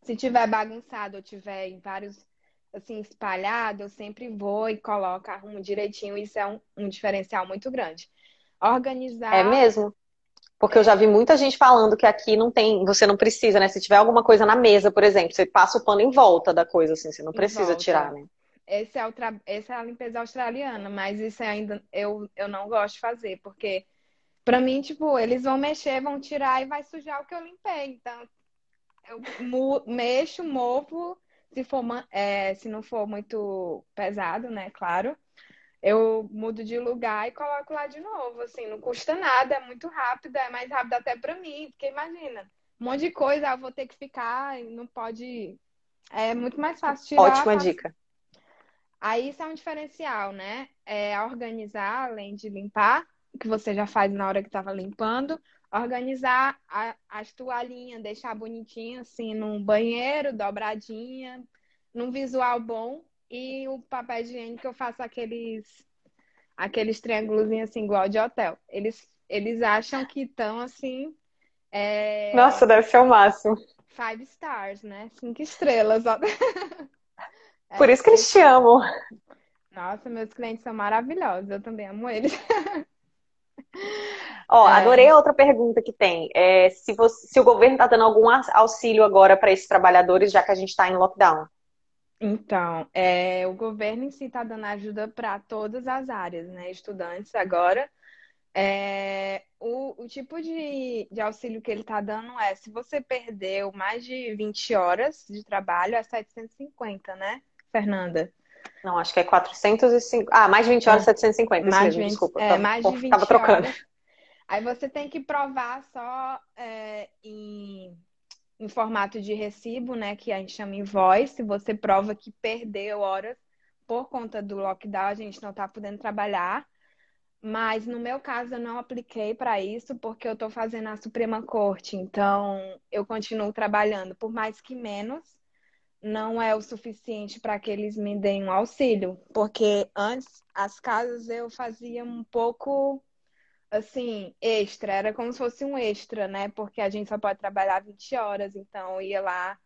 se tiver bagunçado ou tiver em vários assim espalhado, eu sempre vou e coloco, arrumo direitinho. Isso é um, um diferencial muito grande. Organizar. É mesmo? Porque eu já vi muita gente falando que aqui não tem, você não precisa, né? Se tiver alguma coisa na mesa, por exemplo, você passa o pano em volta da coisa, assim, você não precisa tirar, né? Esse é, o tra... Essa é a limpeza australiana, mas isso ainda eu, eu não gosto de fazer, porque para mim, tipo, eles vão mexer, vão tirar e vai sujar o que eu limpei. Então, eu mexo, movo, se, for, é, se não for muito pesado, né? Claro. Eu mudo de lugar e coloco lá de novo, assim, não custa nada, é muito rápido, é mais rápido até para mim, porque imagina, um monte de coisa, eu vou ter que ficar, não pode. É muito mais fácil tirar. Ótima dica. Aí isso é um diferencial, né? É organizar, além de limpar, que você já faz na hora que estava limpando, organizar a, as toalhinhas, deixar bonitinho assim num banheiro, dobradinha, num visual bom. E o papel higiênico eu faço aqueles aqueles triângulos assim igual de hotel. Eles eles acham que estão assim. É... Nossa, deve ser o máximo. Five stars, né? Cinco estrelas. [laughs] Por isso que eles te amam. Nossa, meus clientes são maravilhosos. Eu também amo eles. [laughs] Ó, é. adorei a outra pergunta que tem. É, se, você, se o governo está dando algum auxílio agora para esses trabalhadores, já que a gente está em lockdown. Então, é, o governo em si está dando ajuda para todas as áreas, né? Estudantes agora. É, o, o, tipo de, de auxílio que ele está dando é, se você perdeu mais de 20 horas de trabalho, é 750, né, Fernanda? Não, acho que é 405. Ah, mais de 20 horas, é. 750. Mais mesmo, 20, desculpa. É, mais de 20 tava trocando. Horas. Aí você tem que provar só é, em, em formato de recibo, né? Que a gente chama invoice. Você prova que perdeu horas por conta do lockdown, a gente não está podendo trabalhar. Mas no meu caso, eu não apliquei para isso porque eu estou fazendo a Suprema Corte. Então, eu continuo trabalhando, por mais que menos, não é o suficiente para que eles me deem um auxílio. Porque antes, as casas eu fazia um pouco assim, extra, era como se fosse um extra, né? Porque a gente só pode trabalhar 20 horas, então eu ia lá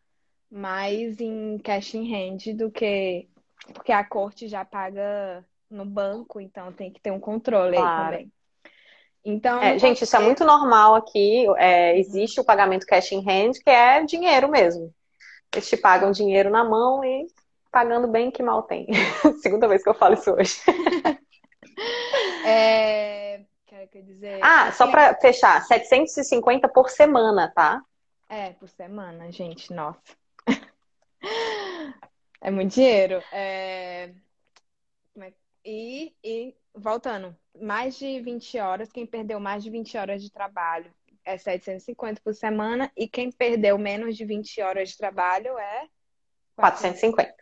mais em cash in hand do que. Porque a corte já paga no banco, então tem que ter um controle claro. aí também. Então, é, gente, isso é muito normal aqui. É, existe o pagamento cash in hand, que é dinheiro mesmo. Eles te pagam dinheiro na mão e pagando bem que mal tem. [laughs] Segunda vez que eu falo isso hoje. [laughs] é, quer dizer. Ah, só para fechar, 750 por semana, tá? É, por semana, gente, nossa. [laughs] é muito dinheiro. É... é e, e voltando, mais de 20 horas, quem perdeu mais de 20 horas de trabalho é 750 por semana, e quem perdeu menos de 20 horas de trabalho é 450.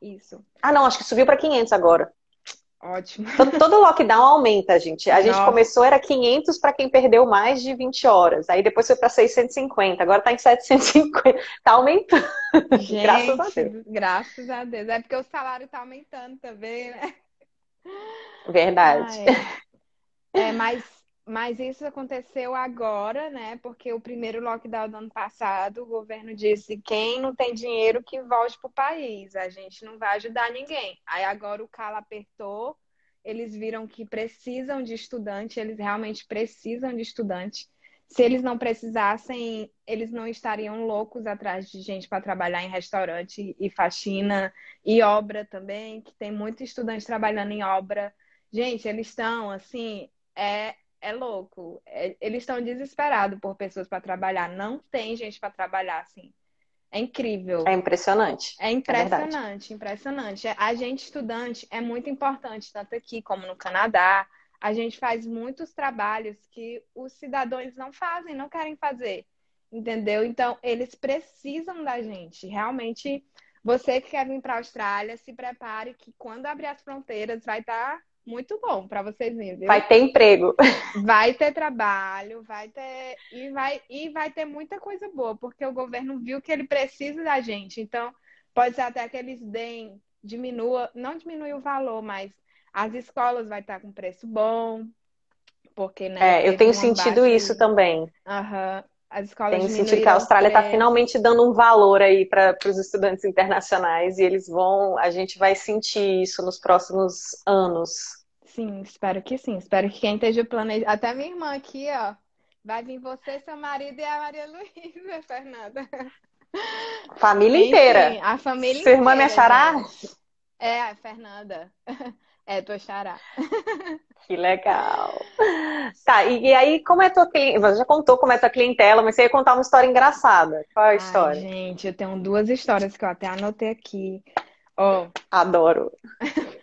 Isso. Ah, não, acho que subiu para 500 agora. Ótimo. Todo, todo lockdown aumenta, gente. A Nossa. gente começou, era 500 para quem perdeu mais de 20 horas. Aí depois foi para 650. Agora está em 750. Está aumentando. Gente, graças a Deus. Graças a Deus. É porque o salário está aumentando também, né? Verdade. Ai. É, mas mas isso aconteceu agora, né? Porque o primeiro lockdown do ano passado, o governo disse: quem não tem dinheiro que volte para o país, a gente não vai ajudar ninguém. Aí agora o calo apertou, eles viram que precisam de estudante, eles realmente precisam de estudante. Se eles não precisassem, eles não estariam loucos atrás de gente para trabalhar em restaurante e faxina e obra também, que tem muito estudante trabalhando em obra. Gente, eles estão assim, é é louco. É, eles estão desesperados por pessoas para trabalhar. Não tem gente para trabalhar assim. É incrível. É impressionante. É impressionante, é impressionante. A gente estudante é muito importante, tanto aqui como no Canadá. A gente faz muitos trabalhos que os cidadãos não fazem, não querem fazer. Entendeu? Então, eles precisam da gente. Realmente, você que quer vir para a Austrália, se prepare que quando abrir as fronteiras vai estar tá muito bom para vocês verem. Vai ter emprego. Vai ter trabalho, vai ter e vai e vai ter muita coisa boa, porque o governo viu que ele precisa da gente. Então, pode ser até que eles deem diminua, não diminui o valor, mas as escolas vai estar com preço bom, porque né? É, eu tenho sentido isso também. Aham. Uhum. As escolas Tenho sentido que a Austrália está finalmente dando um valor aí para os estudantes internacionais e eles vão, a gente vai sentir isso nos próximos anos. Sim, espero que sim. Espero que quem esteja planejando. Até minha irmã aqui, ó. Vai vir você, seu marido e a Maria Luísa, [laughs] Fernanda. Família Enfim, inteira. A família Sua irmã me achará? É, a Fernanda. [laughs] É, tua xará. Que legal. [laughs] Tá, e, e, aí, como é tua clientela? Você já contou como é tua clientela, mas você ia contar uma história engraçada. Qual é a história? Ai, gente, eu tenho duas histórias que eu até anotei aqui. Oh. Adoro. [laughs]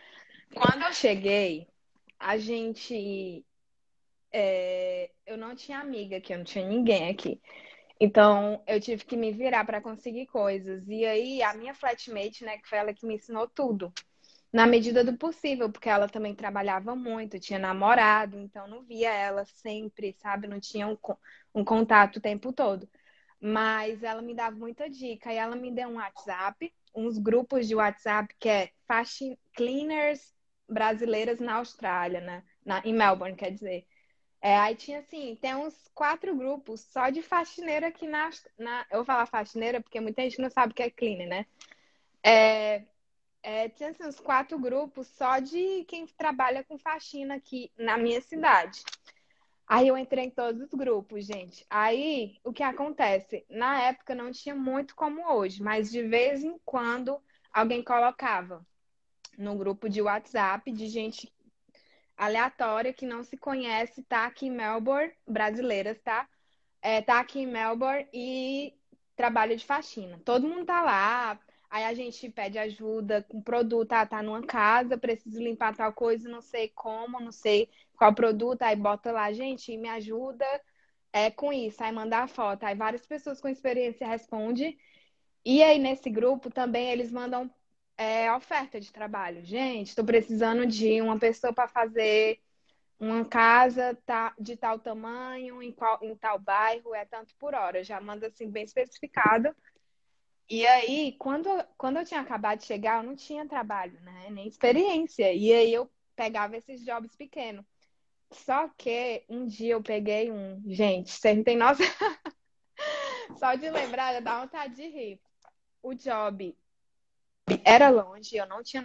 Quando eu cheguei, a gente. É, eu não tinha amiga aqui, eu não tinha ninguém aqui. Então, eu tive que me virar para conseguir coisas. E aí, a minha flatmate, né, que foi ela que me ensinou tudo na medida do possível, porque ela também trabalhava muito, tinha namorado, então não via ela sempre, sabe? Não tinha um, um contato o tempo todo. Mas ela me dava muita dica e ela me deu um WhatsApp, uns grupos de WhatsApp que é Fashion Cleaners brasileiras na Austrália, né? Na, em Melbourne, quer dizer. É, aí tinha assim, tem uns quatro grupos só de faxineira aqui na, na. Eu vou falar faxineira porque muita gente não sabe o que é cleaner, né? É, é, tinha assim, uns quatro grupos só de quem trabalha com faxina aqui na minha cidade. Aí eu entrei em todos os grupos, gente. Aí o que acontece? Na época não tinha muito como hoje, mas de vez em quando alguém colocava no grupo de WhatsApp de gente aleatória que não se conhece, tá aqui em Melbourne, brasileiras, tá? É, tá aqui em Melbourne e trabalha de faxina. Todo mundo tá lá, Aí a gente pede ajuda com produto, ah, tá numa casa, preciso limpar tal coisa, não sei como, não sei qual produto, aí bota lá, gente, me ajuda é, com isso, aí manda a foto. Aí várias pessoas com experiência respondem. E aí nesse grupo também eles mandam é, oferta de trabalho. Gente, estou precisando de uma pessoa para fazer uma casa de tal tamanho, em, qual, em tal bairro, é tanto por hora. Já manda assim bem especificado. E aí, quando, quando eu tinha acabado de chegar, eu não tinha trabalho, né? Nem experiência. E aí eu pegava esses jobs pequenos. Só que um dia eu peguei um. Gente, você não tem nossa. [laughs] Só de lembrar, dá vontade de rir. O job era longe, eu não tinha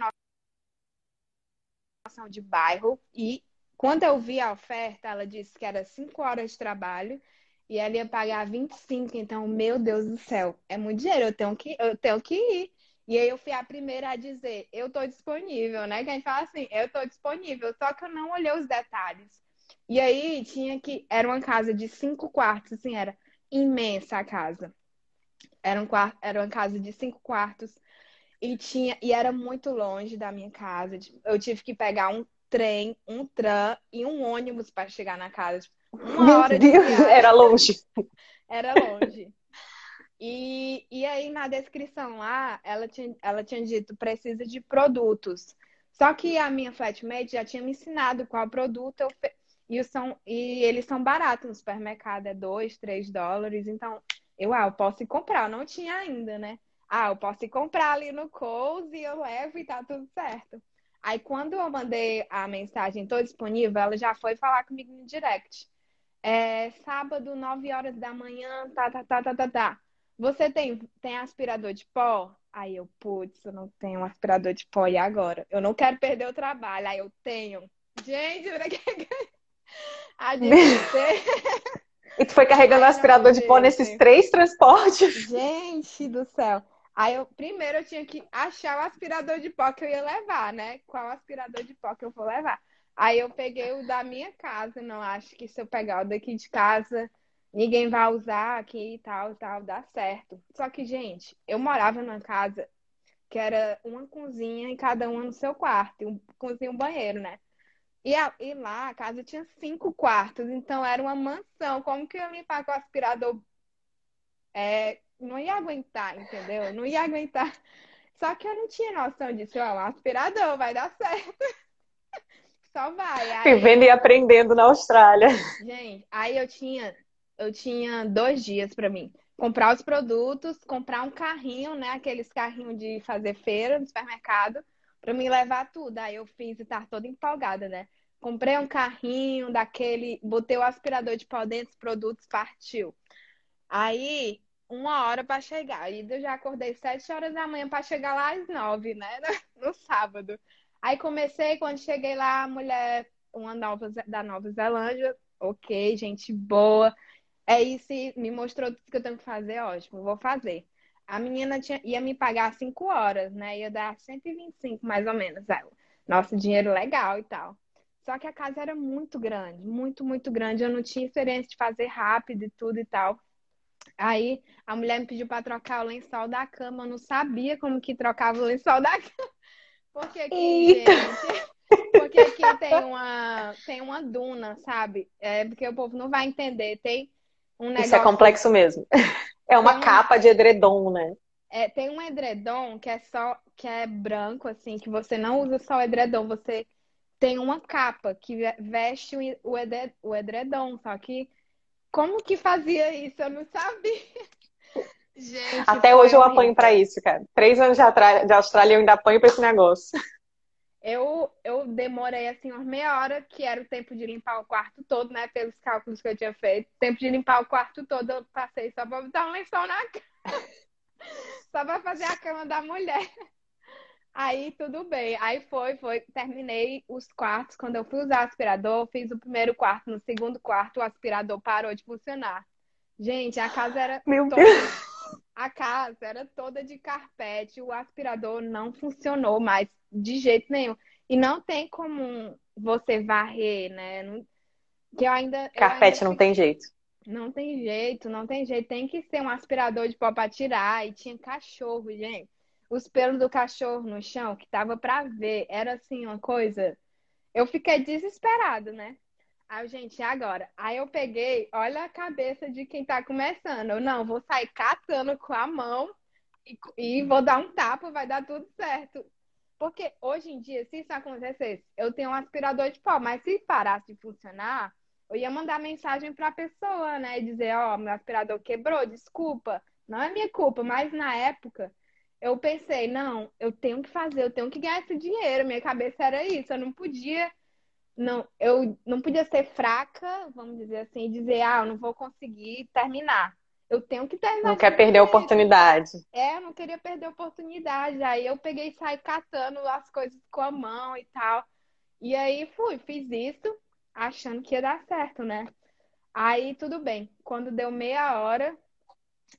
noção de bairro. E quando eu vi a oferta, ela disse que era cinco horas de trabalho e ela ia pagar 25, então, meu Deus do céu, é muito dinheiro, eu tenho que, eu tenho que ir. E aí eu fui a primeira a dizer, eu tô disponível, né? Que a gente fala assim, eu tô disponível, só que eu não olhei os detalhes. E aí tinha que, era uma casa de cinco quartos, assim, era imensa a casa. Era, um, era uma casa de cinco quartos e tinha e era muito longe da minha casa. Eu tive que pegar um trem, um tram e um ônibus para chegar na casa. Uma Meu hora Deus, de viagem. Era longe. Era longe. E, e aí, na descrição lá, ela tinha, ela tinha dito, precisa de produtos. Só que a minha flatmate já tinha me ensinado qual produto eu fe... e, são, e eles são baratos no supermercado, é 2, 3 dólares. Então, eu, ah, eu posso ir comprar. Eu não tinha ainda, né? Ah, eu posso ir comprar ali no Coles e eu levo e tá tudo certo. Aí quando eu mandei a mensagem, tô disponível, ela já foi falar comigo no direct. É, sábado, 9 horas da manhã, tá, tá, tá, tá, tá, tá. Você tem, tem aspirador de pó? Aí eu, putz, eu não tenho um aspirador de pó, e agora? Eu não quero perder o trabalho. Aí eu tenho. Gente, pra que. A gente [laughs] E tu foi carregando Ai, aspirador de pó nesses três transportes? Gente do céu. Aí eu primeiro eu tinha que achar o aspirador de pó que eu ia levar, né? Qual aspirador de pó que eu vou levar? Aí eu peguei o da minha casa, não acho que se eu pegar o daqui de casa, ninguém vai usar aqui e tal tal, dá certo. Só que, gente, eu morava numa casa que era uma cozinha e cada uma no seu quarto, um cozinha e um banheiro, né? E, a, e lá a casa tinha cinco quartos, então era uma mansão. Como que eu ia limpar com o aspirador é, não ia aguentar, entendeu? Não ia aguentar. Só que eu não tinha noção disso. Ó, um aspirador, vai dar certo. Só vai. Aí... Vivendo e aprendendo na Austrália. Gente, aí eu tinha, eu tinha dois dias para mim. Comprar os produtos, comprar um carrinho, né? Aqueles carrinhos de fazer feira no supermercado, para me levar tudo. Aí eu fiz e tá toda empolgada, né? Comprei um carrinho daquele, botei o aspirador de pó dentro dos produtos, partiu. Aí uma hora para chegar. E eu já acordei sete horas da manhã para chegar lá às nove, né? [laughs] No sábado. Aí comecei, quando cheguei lá, a mulher, uma nova, da Nova Zelândia, ok, gente boa. É isso, me mostrou tudo que eu tenho que fazer, ótimo, vou fazer. A menina tinha, ia me pagar cinco horas, né? Ia dar 125, mais ou menos. Aí, nosso dinheiro legal e tal. Só que a casa era muito grande, muito, muito grande. Eu não tinha experiência de fazer rápido e tudo e tal. Aí a mulher me pediu para trocar o lençol da cama. Eu não sabia como que trocava o lençol da [laughs] cama. Porque aqui, gente, porque aqui tem uma, tem uma duna, sabe? É porque o povo não vai entender. Tem um negócio. Isso é complexo mesmo. [laughs] É uma capa de edredom, né? É, tem um edredom que é só que é branco, assim, que você não usa só o edredom, você tem uma capa que veste o edredom, só que como que fazia isso? Eu não sabia. Gente, Até hoje eu apanho para isso, cara. Três anos de, de Austrália eu ainda apanho para esse negócio. [laughs] Eu, eu demorei assim umas meia hora, que era o tempo de limpar o quarto todo, né? Pelos cálculos que eu tinha feito. Tempo de limpar o quarto todo, eu passei só pra botar um lençol na [laughs] cama. só pra fazer a cama da mulher. Aí tudo bem. Aí foi, foi. Terminei os quartos. Quando eu fui usar o aspirador, fiz o primeiro quarto. No segundo quarto, o aspirador parou de funcionar. Gente, a casa era. Meu toda... Deus! A casa era toda de carpete. O aspirador não funcionou mais de jeito nenhum. E não tem como você varrer, né? Não... Que eu ainda. Carpete eu ainda... não tem jeito. Não tem jeito, não tem jeito. Tem que ser um aspirador de pó pra tirar. E tinha cachorro, gente os pelos do cachorro no chão, que tava pra ver. Era assim, uma coisa. Eu fiquei desesperado, né? Aí, gente, agora? Aí eu peguei, olha a cabeça de quem tá começando. Eu não, vou sair catando com a mão e, e vou dar um tapa, vai dar tudo certo. Porque hoje em dia, se isso acontecesse, eu tenho um aspirador de pó, mas se parasse de funcionar, eu ia mandar mensagem para a pessoa, né? E dizer: Ó, oh, meu aspirador quebrou, desculpa. Não é minha culpa, mas na época eu pensei, não, eu tenho que fazer, eu tenho que ganhar esse dinheiro. Minha cabeça era isso, eu não podia, não, eu não podia ser fraca, vamos dizer assim, e dizer, ah, eu não vou conseguir terminar. Eu tenho que terminar. Não quer perder a oportunidade. É, eu não queria perder a oportunidade. Aí eu peguei e saí catando as coisas com a mão e tal. E aí fui, fiz isso, achando que ia dar certo, né? Aí tudo bem. Quando deu meia hora,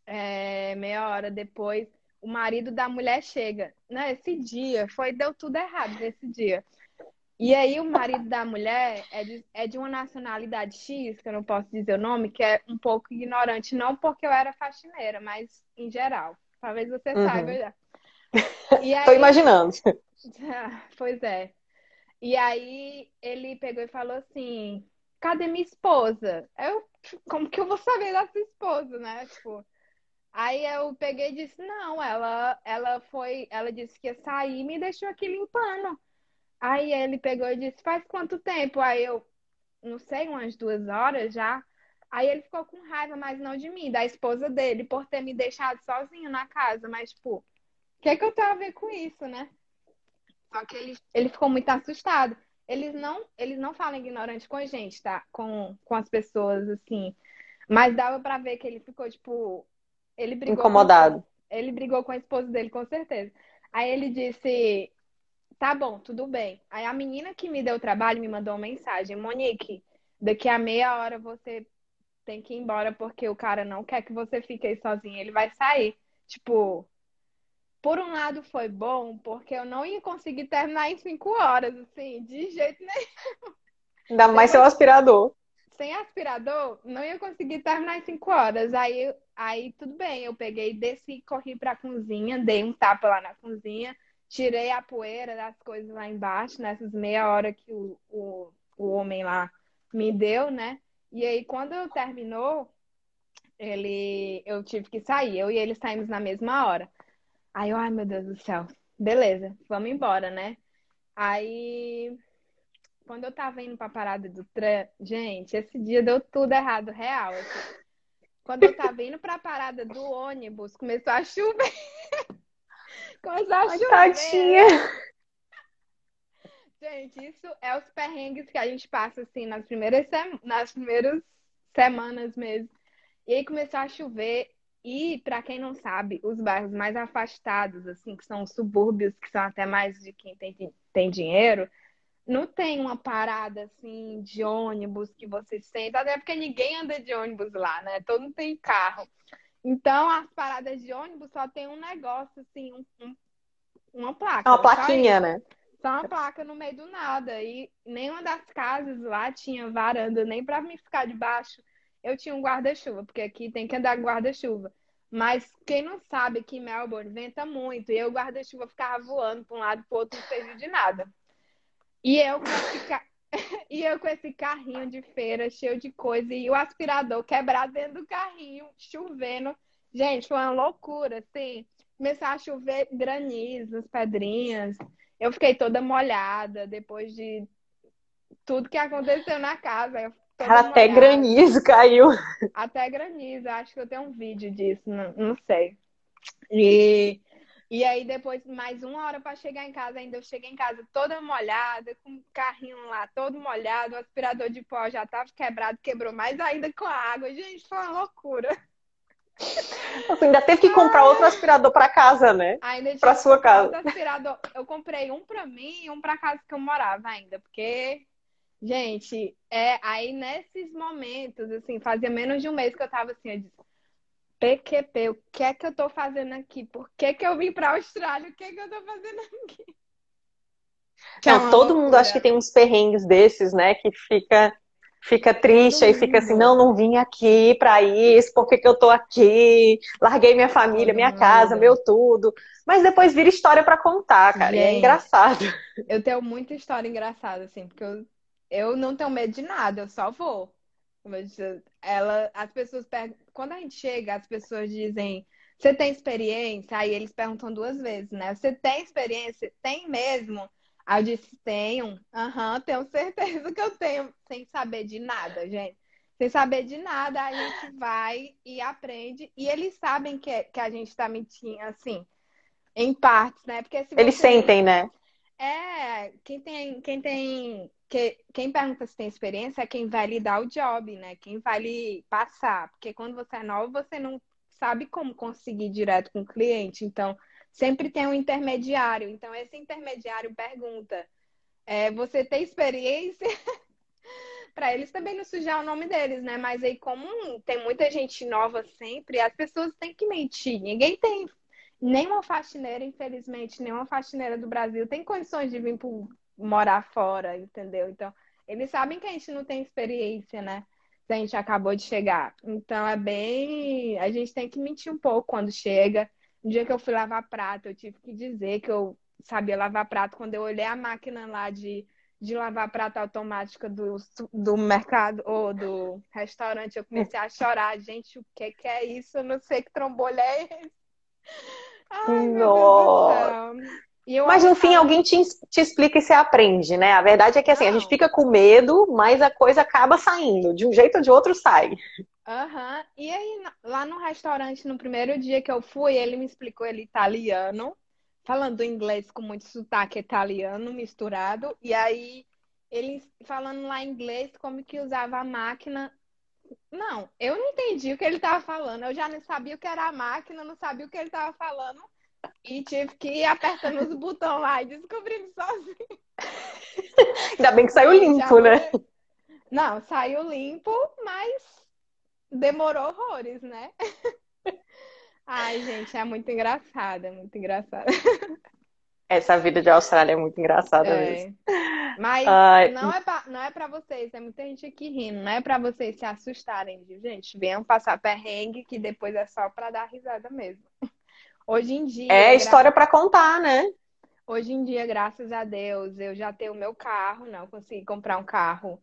é, meia hora depois, o marido da mulher chega. Nesse né, dia, foi, deu tudo errado nesse dia. E aí o marido da mulher é de, é de uma nacionalidade X, que eu não posso dizer o nome, que é um pouco ignorante, não porque eu era faxineira, mas em geral. Talvez você uhum. saiba já. Aí, Tô imaginando. [laughs] Pois é. E aí ele pegou e falou assim: cadê minha esposa? Eu, como que eu vou saber da sua esposa, né? Tipo, Aí eu peguei e disse, não, ela, ela foi, ela disse que ia sair e me deixou aqui limpando. Aí ele pegou e disse, faz quanto tempo? Aí eu, não sei, umas duas horas já. Aí ele ficou com raiva, mas não de mim, da esposa dele, por ter me deixado sozinho na casa. Mas, tipo, o que, é que eu tenho a ver com isso, né? Só que ele, ele ficou muito assustado. Eles não, eles não falam ignorante com a gente, tá? Com, com as pessoas, assim. Mas dava pra ver que ele ficou, tipo. Ele brigou. Incomodado. Com, ele brigou com a esposa dele, com certeza. Aí ele disse: Tá bom, tudo bem. Aí a menina que me deu o trabalho me mandou uma mensagem: Monique, daqui a meia hora você tem que ir embora porque o cara não quer que você fique aí sozinha, ele vai sair. Tipo, por um lado foi bom, porque eu não ia conseguir terminar em cinco horas, assim, de jeito nenhum. Ainda mais seu aspirador. Sem aspirador, não ia conseguir terminar em cinco horas. Aí, aí tudo bem, eu peguei, desci, corri pra cozinha, dei um tapa lá na cozinha, tirei a poeira das coisas lá embaixo, nessas meia hora que o, o, o homem lá me deu, né? E aí, quando terminou, ele, eu tive que sair. Eu e ele saímos na mesma hora. Aí eu, ai meu Deus do céu, beleza, vamos embora, né? Aí, quando eu tava indo pra parada do trem, gente, esse dia deu tudo errado, real. Assim. Quando eu tava indo pra parada do ônibus, começou a chover. [laughs] começou a chover. Tadinha. Gente, isso é os perrengues que a gente passa, assim, nas primeiras, nas primeiras semanas mesmo. E aí começou a chover. E, para quem não sabe, os bairros mais afastados, assim, que são os subúrbios, que são até mais de quem tem, tem dinheiro, não tem uma parada, assim, de ônibus que você senta, até porque ninguém anda de ônibus lá, né? Todo mundo tem carro. Então, as paradas de ônibus só tem um negócio, assim, um, um, uma placa. Uma plaquinha, né? Só uma placa no meio do nada. E nenhuma das casas lá tinha varanda, nem para me ficar debaixo eu tinha um guarda-chuva, porque aqui tem que andar com guarda-chuva. Mas quem não sabe que Melbourne venta muito, e o guarda-chuva ficava voando para um lado para o outro, não serviu de nada. E eu. [laughs] e eu com esse carrinho de feira cheio de coisa, e o aspirador quebrado dentro do carrinho, chovendo. Gente, foi uma loucura, assim. Começou a chover granizo, pedrinhas. Eu fiquei toda molhada depois de tudo que aconteceu na casa. Até granizo caiu. Até granizo, acho que eu tenho um vídeo disso, não, não sei. E, e aí depois, mais uma hora para chegar em casa, ainda eu cheguei em casa toda molhada, com o carrinho lá todo molhado, o aspirador de pó já tava quebrado, quebrou mais ainda com a água. Gente, foi uma loucura. Você ainda teve que comprar outro aspirador para casa, né? Ainda para sua casa. Aspirador. Eu comprei um para mim e um para casa que eu morava ainda, porque Gente, é aí nesses momentos, assim, fazia menos de um mês que eu tava assim, eu disse, PQP, o que é que eu tô fazendo aqui? Por que, que eu vim pra Austrália? O que é que eu tô fazendo aqui? [laughs] Não, todo mundo acha que tem uns perrengues desses, né? Que fica, fica triste, aí fica assim, não, não vim aqui pra isso, por que, que eu tô aqui? Larguei minha família, minha casa, meu tudo. Mas depois vira história para contar, cara, Gente, e é engraçado. Eu tenho muita história engraçada, assim, porque eu eu não tenho medo de nada, eu só vou. Ela, as pessoas perguntam, quando a gente chega, as pessoas dizem, você tem experiência? Aí eles perguntam duas vezes, né? Você tem experiência? Tem mesmo? Aí eu disse, tenho. Aham, uhum, tenho certeza que eu tenho, sem saber de nada, gente. Sem saber de nada, a gente vai e aprende. E eles sabem que, que a gente tá mentindo, assim, em partes, né? Porque se Eles sentem, né? É, quem tem, quem tem que quem pergunta se tem experiência é quem vai lhe dar o job, né? Quem vai lhe passar. Porque quando você é novo, você não sabe como conseguir direto com o cliente. Então, sempre tem um intermediário. Então, esse intermediário pergunta: é, você tem experiência? [laughs] para eles também não sujar o nome deles, né? Mas aí, como tem muita gente nova sempre, as pessoas têm que mentir. Ninguém tem. Nenhuma faxineira, infelizmente, nenhuma faxineira do Brasil tem condições de vir pro morar fora, entendeu? Então, eles sabem que a gente não tem experiência, né? Se a gente acabou de chegar. Então, é bem. A gente tem que mentir um pouco quando chega. No dia que eu fui lavar prato, eu tive que dizer que eu sabia lavar prato. Quando eu olhei a máquina lá de, de lavar prato automática do, do mercado ou do restaurante, eu comecei a chorar. Gente, o que, que é isso? Eu não sei que trombolho é esse. Ai, Nossa. Mas no fim alguém te, te explica e você aprende, né? A verdade é que assim, Não. a gente fica com medo, mas a coisa acaba saindo. De um jeito ou de outro sai. Aham. Uhum. E aí, lá no restaurante, no primeiro dia que eu fui, ele me explicou, ele italiano, falando inglês com muito sotaque italiano misturado, e aí ele falando lá inglês como que usava a máquina. Não, eu não entendi o que ele estava falando. Eu já não sabia o que era a máquina, não sabia o que ele estava falando. E tive que ir apertando os botões lá e descobrindo sozinho. Ainda bem que saiu limpo, né? Não, saiu limpo, mas demorou horrores, né? Ai, gente, é muito engraçada, é muito engraçada. Essa vida de Austrália é muito engraçada é. mesmo. Mas Ai. não é, pra, não é pra vocês, é muita gente aqui rindo, não é pra vocês se assustarem, gente? Venham passar perrengue, que depois é só pra dar risada mesmo. Hoje em dia. É história para contar, né? Hoje em dia, graças a Deus, eu já tenho o meu carro, não consegui comprar um carro.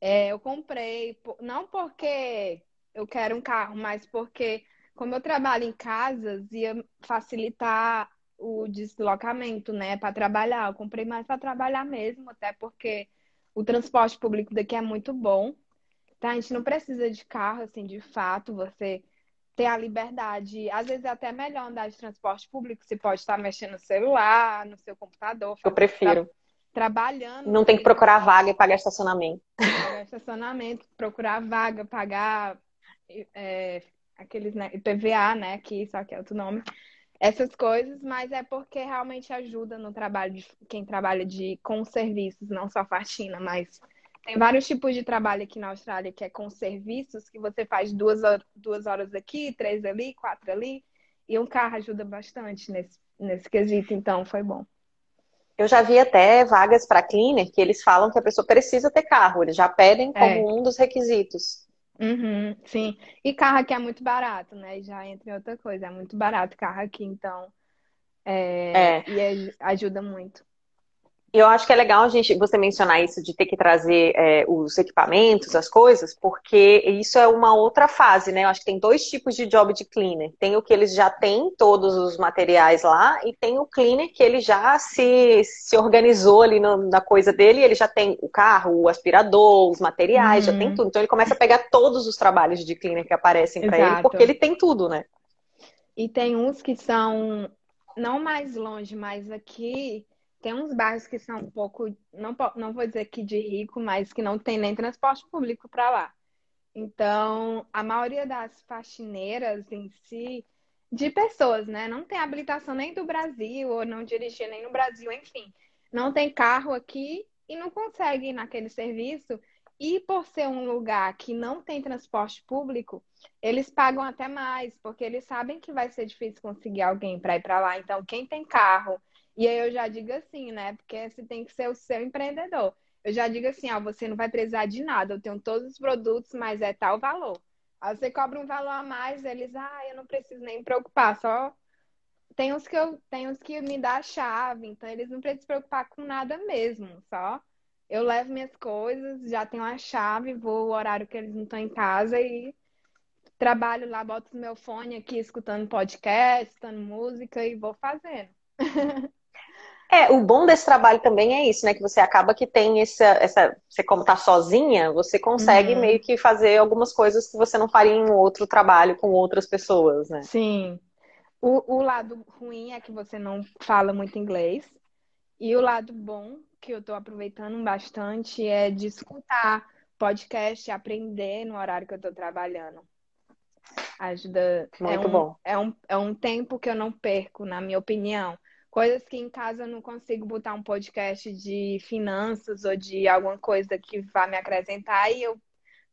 É, eu comprei, não porque eu quero um carro, mas porque, como eu trabalho em casas, ia facilitar o deslocamento, né, para trabalhar. Eu comprei mais para trabalhar mesmo, até porque o transporte público daqui é muito bom. Tá? A gente não precisa de carro, assim, de fato. Você ter a liberdade. Às vezes é até melhor andar de transporte público. Você pode estar mexendo no celular, no seu computador. Eu prefiro. Tra trabalhando. Não tem que procurar vaga e pagar estacionamento. Pagar [laughs] estacionamento, procurar vaga, pagar é, aqueles né, IPVA, né? Aqui, só que é outro nome. Essas coisas, mas é porque realmente ajuda no trabalho de quem trabalha de, com serviços, não só faxina, mas tem vários tipos de trabalho aqui na Austrália que é com serviços, que você faz duas, duas horas aqui, três ali, quatro ali. E um carro ajuda bastante nesse, nesse quesito, então foi bom. Eu já vi até vagas para cleaner que eles falam que a pessoa precisa ter carro, eles já pedem como é. um dos requisitos. Uhum, sim. E carro aqui é muito barato, né? Já entra em outra coisa, é muito barato carro aqui, então é, é. e ajuda muito. Eu acho que é legal a gente, você mencionar isso de ter que trazer é, os equipamentos, as coisas, porque isso é uma outra fase, né? Eu acho que tem dois tipos de job de cleaner. Tem o que eles já têm todos os materiais lá, e tem o cleaner que ele já se, se organizou ali no, na coisa dele, ele já tem o carro, o aspirador, os materiais, uhum. já tem uhum. tudo. Então ele começa a pegar todos os trabalhos de cleaner que aparecem para ele, porque ele tem tudo, né? E tem uns que são não mais longe, mas aqui tem uns bairros que são um pouco, não, não vou dizer que de rico, mas que não tem nem transporte público para lá. Então, a maioria das faxineiras em si, de pessoas, né? Não tem habilitação nem do Brasil, ou não dirigir nem no Brasil, enfim. Não tem carro aqui e não consegue ir naquele serviço. E por ser um lugar que não tem transporte público, eles pagam até mais, porque eles sabem que vai ser difícil conseguir alguém para ir para lá. Então, quem tem carro e aí eu já digo assim, né? Porque você tem que ser o seu empreendedor. Eu já digo assim, ó, você não vai precisar de nada. Eu tenho todos os produtos, mas é tal valor. Aí você cobra um valor a mais, eles, ah, eu não preciso nem me preocupar, só tem uns que eu tenho que me dá a chave, então eles não precisam se preocupar com nada mesmo, só eu levo minhas coisas, já tenho a chave, vou o horário que eles não estão em casa e trabalho lá, boto meu fone aqui escutando podcast, escutando música e vou fazendo. [laughs] É, o bom desse trabalho também é isso, né? Que você acaba que tem essa. essa você, como tá sozinha, você consegue uhum. meio que fazer algumas coisas que você não faria em um outro trabalho com outras pessoas, né? Sim. O, o lado ruim é que você não fala muito inglês. E o lado bom, que eu tô aproveitando bastante, é de escutar podcast, aprender no horário que eu tô trabalhando. Ajuda. É muito é um, bom. É um, é um tempo que eu não perco, na minha opinião coisas que em casa eu não consigo botar um podcast de finanças ou de alguma coisa que vá me acrescentar e eu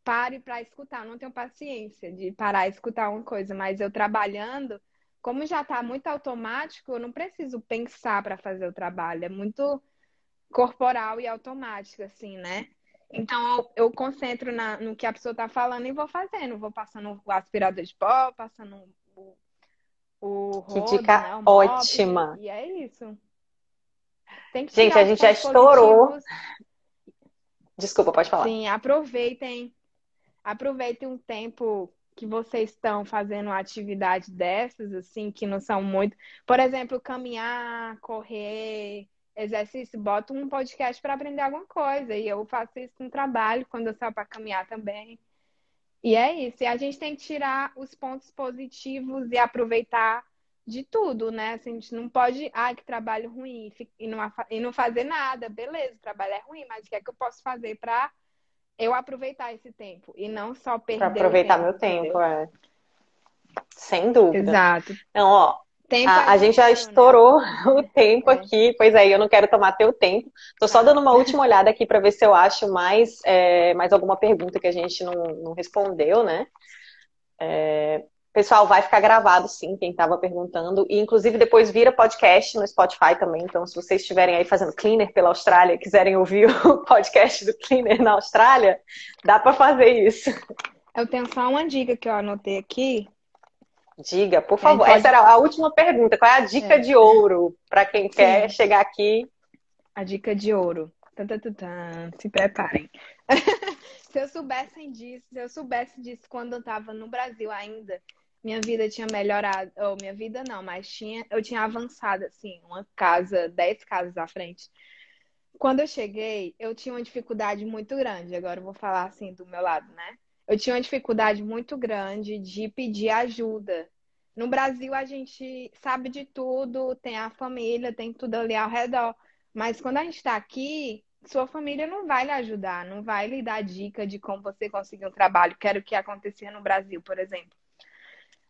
pare para escutar. Eu não tenho paciência de parar e escutar uma coisa, mas eu trabalhando, como já está muito automático, eu não preciso pensar para fazer o trabalho. É muito corporal e automático, assim, né? Então eu, eu concentro na, no que a pessoa está falando e vou fazendo. Vou passando o aspirador de pó, passando o o rodo, que dica né, ótima. e é isso. gente, a gente já estourou. Positivos. Desculpa, pode falar. Sim, aproveitem. Aproveitem um tempo que vocês estão fazendo uma atividade dessas, assim, que não são muito. Por exemplo, caminhar, correr, exercício, boto um podcast para aprender alguma coisa. E eu faço isso no trabalho, quando eu saio para caminhar também. E é isso. E a gente tem que tirar os pontos positivos e aproveitar de tudo, né? Assim, a gente não pode, ah, que trabalho ruim, e não, e não fazer nada, beleza, o trabalho é ruim, mas o que é que eu posso fazer para eu aproveitar esse tempo e não só perder pra aproveitar tempo, meu tempo, é. Sem dúvida. Exato. Então, ó, Tempo a, é a gente já né? estourou né? [laughs] o tempo é. aqui, pois aí eu não quero tomar teu tempo. Tô só dando uma última olhada aqui para ver se eu acho mais, é, mais alguma pergunta que a gente não, não respondeu, né? É, pessoal, vai ficar gravado sim, quem estava perguntando. E inclusive depois vira podcast no Spotify também. Então, se vocês estiverem aí fazendo cleaner pela Austrália, quiserem ouvir [laughs] o podcast do cleaner na Austrália, dá para fazer isso. Eu tenho só uma dica que eu anotei aqui, Diga, por favor. Pode... Essa era a última pergunta. Qual é a dica é. de ouro para quem Sim. quer chegar aqui? A dica de ouro. Se preparem. [laughs] se eu soubesse disso, se eu soubesse disso quando eu estava no Brasil ainda, minha vida tinha melhorado. Ou minha vida não, mas tinha, eu tinha avançado, assim, uma casa, dez casas à frente. Quando eu cheguei, eu tinha uma dificuldade muito grande. Agora eu vou falar assim do meu lado, né? Eu tinha uma dificuldade muito grande de pedir ajuda. No Brasil, a gente sabe de tudo, tem a família, tem tudo ali ao redor. Mas quando a gente está aqui, sua família não vai lhe ajudar, não vai lhe dar dica de como você conseguir um trabalho, que era o que acontecia no Brasil, por exemplo.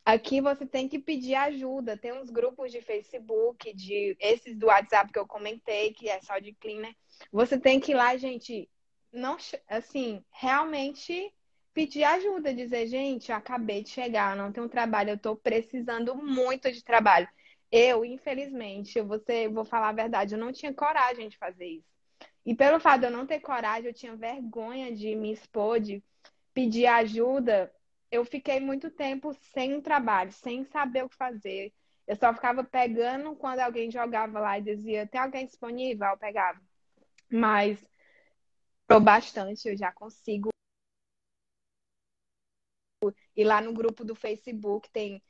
Aqui você tem que pedir ajuda. Tem uns grupos de Facebook, de esses do WhatsApp que eu comentei, que é só de cleaner. Você tem que ir lá, gente, não assim, realmente pedir ajuda, dizer, gente, acabei de chegar, não tenho trabalho, eu estou precisando muito de trabalho. Eu, infelizmente, eu vou, ser, vou falar a verdade, eu não tinha coragem de fazer isso. E pelo fato de eu não ter coragem, eu tinha vergonha de me expor, de pedir ajuda, eu fiquei muito tempo sem trabalho, sem saber o que fazer. Eu só ficava pegando quando alguém jogava lá e dizia, tem alguém disponível? Eu pegava. Mas, tô bastante, eu já consigo e lá no grupo do Facebook tem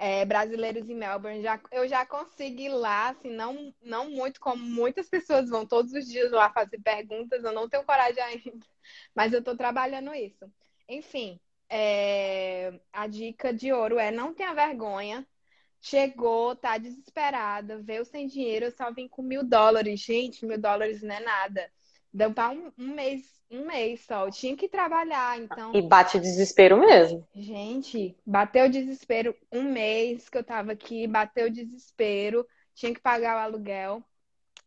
é, brasileiros em Melbourne. Já, eu já consegui ir lá, assim, não, não muito como muitas pessoas vão todos os dias lá fazer perguntas. Eu não tenho coragem ainda, [laughs] mas eu estou trabalhando isso. Enfim, é, a dica de ouro é não tenha vergonha. Chegou, tá desesperada, veio sem dinheiro, eu só vim com mil dólares. Gente, mil dólares não é nada. Deu para um, um mês um mês só. Eu tinha que trabalhar, então. E bate desespero mesmo. Gente, bateu desespero um mês que eu tava aqui, bateu desespero, tinha que pagar o aluguel.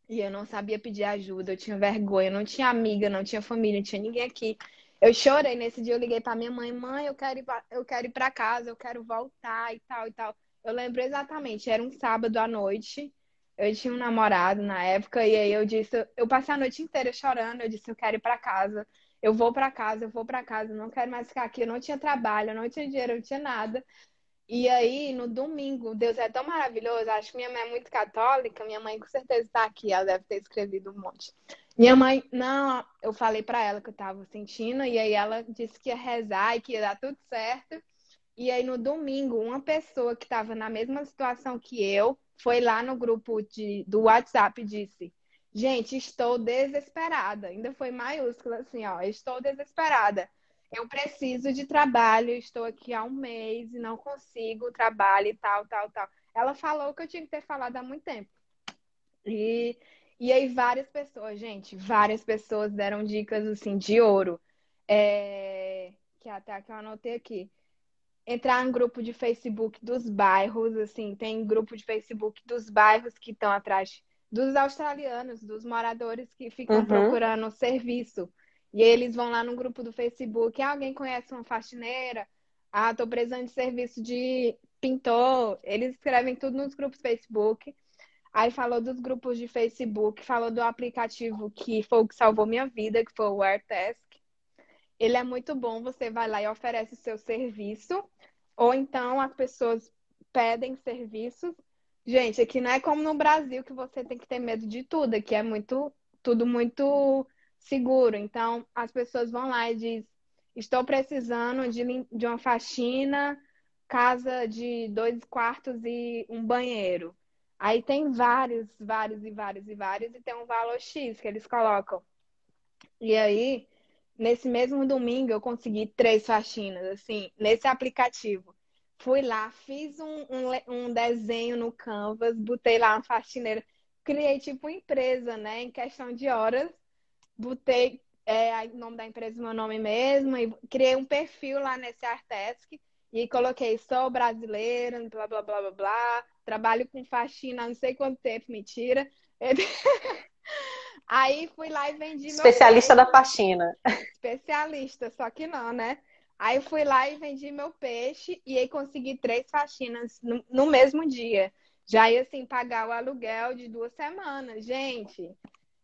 E eu não sabia pedir ajuda, eu tinha vergonha, não tinha amiga, não tinha família, não tinha ninguém aqui. Eu chorei nesse dia, eu liguei pra minha mãe, mãe, eu quero ir pra, eu quero ir pra casa, eu quero voltar e tal e tal. Eu lembro exatamente, era um sábado à noite. Eu tinha um namorado na época e aí eu disse, eu passei a noite inteira chorando, eu disse, eu quero ir para casa. Eu vou para casa, eu vou para casa, não quero mais ficar aqui. Eu não tinha trabalho, eu não tinha dinheiro, eu não tinha nada. E aí, no domingo, Deus é tão maravilhoso. Acho que minha mãe é muito católica. Minha mãe com certeza está aqui. Ela deve ter escrevido um monte. Minha mãe, não, eu falei para ela que eu estava sentindo. E aí ela disse que ia rezar e que ia dar tudo certo. E aí, no domingo, uma pessoa que estava na mesma situação que eu foi lá no grupo de, do WhatsApp e disse: Gente, estou desesperada. Ainda foi maiúscula assim, ó. Estou desesperada. Eu preciso de trabalho, estou aqui há um mês e não consigo trabalho e tal, tal, tal. Ela falou o que eu tinha que ter falado há muito tempo. E, e aí várias pessoas, gente, várias pessoas deram dicas assim de ouro. É, que até que eu anotei aqui entrar em grupo de Facebook dos bairros, assim, tem grupo de Facebook dos bairros que estão atrás dos australianos, dos moradores que ficam uhum. procurando serviço. E eles vão lá no grupo do Facebook, ah, alguém conhece uma faxineira? Ah, tô precisando de serviço de pintor. Eles escrevem tudo nos grupos Facebook. Aí falou dos grupos de Facebook, falou do aplicativo que foi o que salvou minha vida, que foi o AirTask. Ele é muito bom, você vai lá e oferece o seu serviço ou então as pessoas pedem serviços. Gente, aqui não é como no Brasil que você tem que ter medo de tudo, aqui é muito tudo muito seguro. Então, as pessoas vão lá e dizem: "Estou precisando de, de uma faxina, casa de dois quartos e um banheiro". Aí tem vários, vários e vários e vários e tem um valor X que eles colocam. E aí, Nesse mesmo domingo eu consegui três faxinas, assim, nesse aplicativo. Fui lá, fiz um, um, um desenho no Canvas, botei lá uma faxineira, criei tipo empresa, né? Em questão de horas, botei é, o nome da empresa, meu nome mesmo, e criei um perfil lá nesse Artesc e coloquei sou brasileira, blá blá blá blá blá, trabalho com faxina há não sei quanto tempo, mentira. [laughs] Aí fui lá e vendi Especialista da faxina. Especialista, só que não, né? Aí fui lá e vendi meu peixe e aí consegui três faxinas no, no mesmo dia. Já ia assim pagar o aluguel de duas semanas. Gente,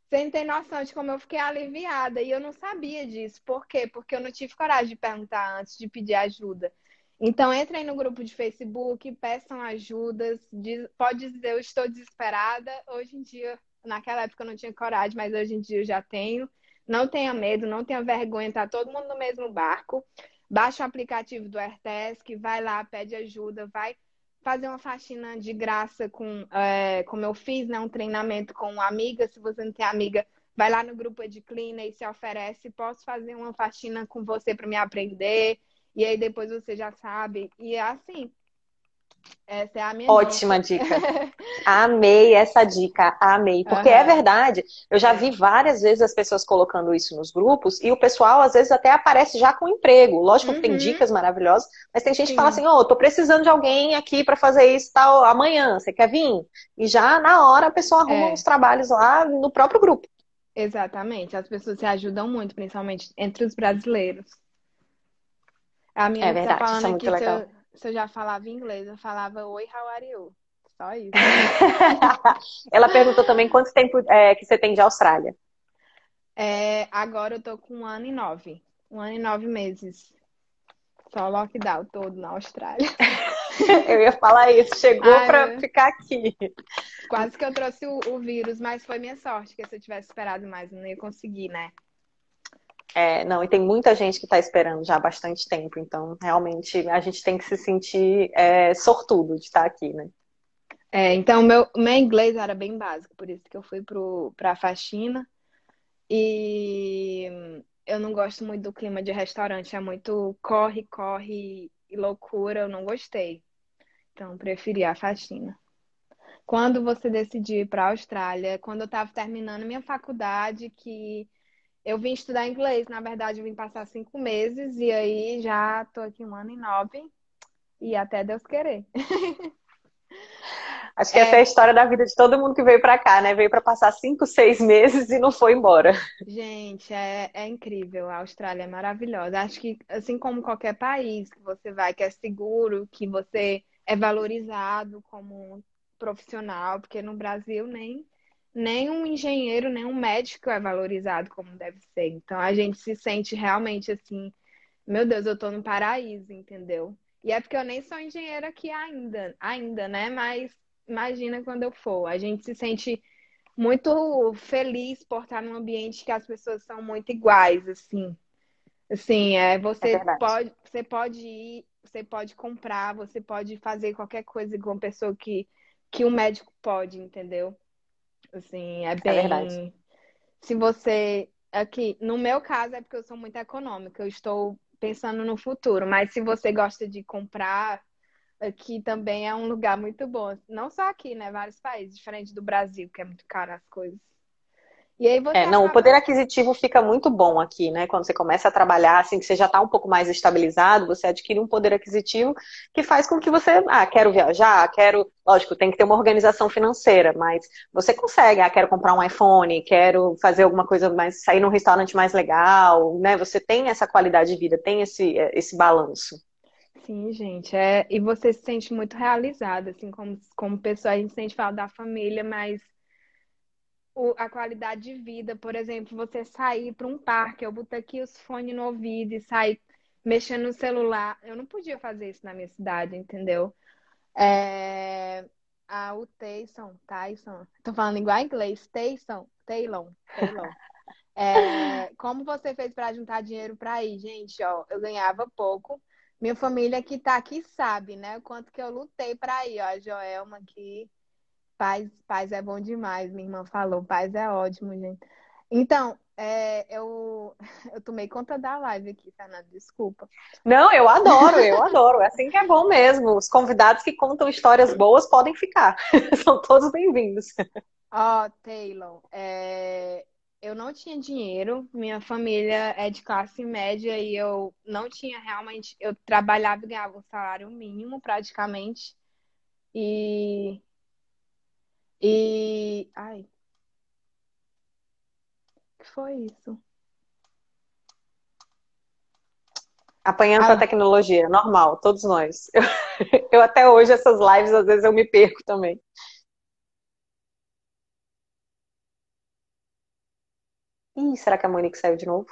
você não tem noção de como eu fiquei aliviada. E eu não sabia disso. Por quê? Porque eu não tive coragem de perguntar antes de pedir ajuda. Então, entrem no grupo de Facebook, peçam ajudas. Diz, pode dizer, eu estou desesperada. Hoje em dia, naquela época eu não tinha coragem, mas hoje em dia eu já tenho. Não tenha medo, não tenha vergonha, tá todo mundo no mesmo barco. Baixa o aplicativo do AirTask, vai lá, pede ajuda, vai fazer uma faxina de graça com, é, como eu fiz, né? Um treinamento com amiga. Se você não tem amiga, vai lá no grupo de Cleaner e se oferece. Posso fazer uma faxina com você para me aprender? E aí depois você já sabe. E é assim, essa é a minha Ótima dica. dica. [laughs] amei essa dica, amei. Porque uhum. é verdade, eu já vi várias vezes as pessoas colocando isso nos grupos e o pessoal às vezes até aparece já com emprego. Lógico que tem uhum. dicas maravilhosas, mas tem gente Sim. que fala assim: ô, oh, tô precisando de alguém aqui para fazer isso tal amanhã, você quer vir? E já na hora a pessoa arruma é. uns trabalhos lá no próprio grupo. Exatamente, as pessoas se ajudam muito, principalmente entre os brasileiros. A minha é tá verdade, tá falando isso é muito legal. Eu se eu já falava inglês, eu falava Oi, how are you? Só isso. [laughs] Ela perguntou também quanto tempo é, que você tem de Austrália. É, agora eu tô com um ano e nove. Um ano e nove meses. Só lockdown todo na Austrália. [laughs] eu ia falar isso, chegou Ai, pra eu... ficar aqui. Quase que eu trouxe o, o, vírus, mas foi minha sorte, que se eu tivesse esperado mais, eu não ia conseguir, né? É, não, e tem muita gente que está esperando já há bastante tempo, então realmente a gente tem que se sentir é, sortudo de estar aqui, né? É, então meu, meu inglês era bem básico, por isso que eu fui para a faxina. E eu não gosto muito do clima de restaurante, é muito corre, corre e loucura, eu não gostei. Então preferi a faxina. Quando você decidiu ir para a Austrália, quando eu estava terminando minha faculdade, que eu vim estudar inglês, na verdade, eu vim passar cinco meses e aí já tô aqui um ano e nove e até Deus querer. [laughs] Acho que é... essa é a história da vida de todo mundo que veio para cá, né? Veio para passar cinco, seis meses e não foi embora. Gente, é, é incrível. A Austrália é maravilhosa. Acho que, assim como qualquer país que você vai, que é seguro, que você é valorizado como profissional, porque no Brasil nem nem um engenheiro, nem um médico é valorizado como deve ser. Então a gente se sente realmente assim, meu Deus, eu tô no paraíso, entendeu? E é porque eu nem sou engenheira aqui ainda, ainda, né? Mas imagina quando eu for. A gente se sente muito feliz por estar num ambiente que as pessoas são muito iguais, assim. Assim, é, você é pode, você pode ir, você pode comprar, você pode fazer qualquer coisa com uma pessoa que que um médico pode, entendeu? Assim, é, bem. É verdade. Se você. Aqui, no meu caso, é porque eu sou muito econômica, eu estou pensando no futuro, mas se você gosta de comprar, aqui também é um lugar muito bom. Não só aqui, né? Vários países, diferente do Brasil, que é muito caro as coisas. E aí você é, não, acaba... o poder aquisitivo fica muito bom aqui, né? Quando você começa a trabalhar, assim, que você já está um pouco mais estabilizado, você adquire um poder aquisitivo que faz com que você, ah, quero viajar, quero, lógico, tem que ter uma organização financeira, mas você consegue, ah, quero comprar um iPhone, quero fazer alguma coisa mais, sair num restaurante mais legal, né? Você tem essa qualidade de vida, tem esse, esse balanço. Sim, gente, é, e você se sente muito realizada, assim, como, como pessoa, a gente sente falta da família, mas o, a qualidade de vida. Por exemplo, você sair para um parque, eu botar aqui os fones no ouvido e sair mexendo no celular. Eu não podia fazer isso na minha cidade, entendeu? É, a, o Tyson, Tyson, tô falando igual inglês, Tyson, Taylor, Taylor. É, como você fez para juntar dinheiro para ir? Gente, ó, eu ganhava pouco. Minha família que tá aqui sabe, né? O quanto que eu lutei para ir, ó. A Joelma aqui Paz, paz é bom demais, minha irmã falou. Paz é ótimo, gente. Então, é, eu, [laughs] eu tomei conta da live aqui, Fernanda, desculpa. Não, eu adoro, eu adoro. É assim que é bom mesmo. Os convidados que contam histórias boas podem ficar. [laughs] São todos bem-vindos. Ó, oh, Taylor, é, eu não tinha dinheiro, minha família é de classe média e eu não tinha realmente. Eu trabalhava e ganhava um salário mínimo praticamente. E. E. Ai, que foi isso? Apanhando ah. a tecnologia, normal, todos nós. Eu, [laughs] eu, até hoje, essas lives, às vezes eu me perco também. Ih, será que a Monique saiu de novo?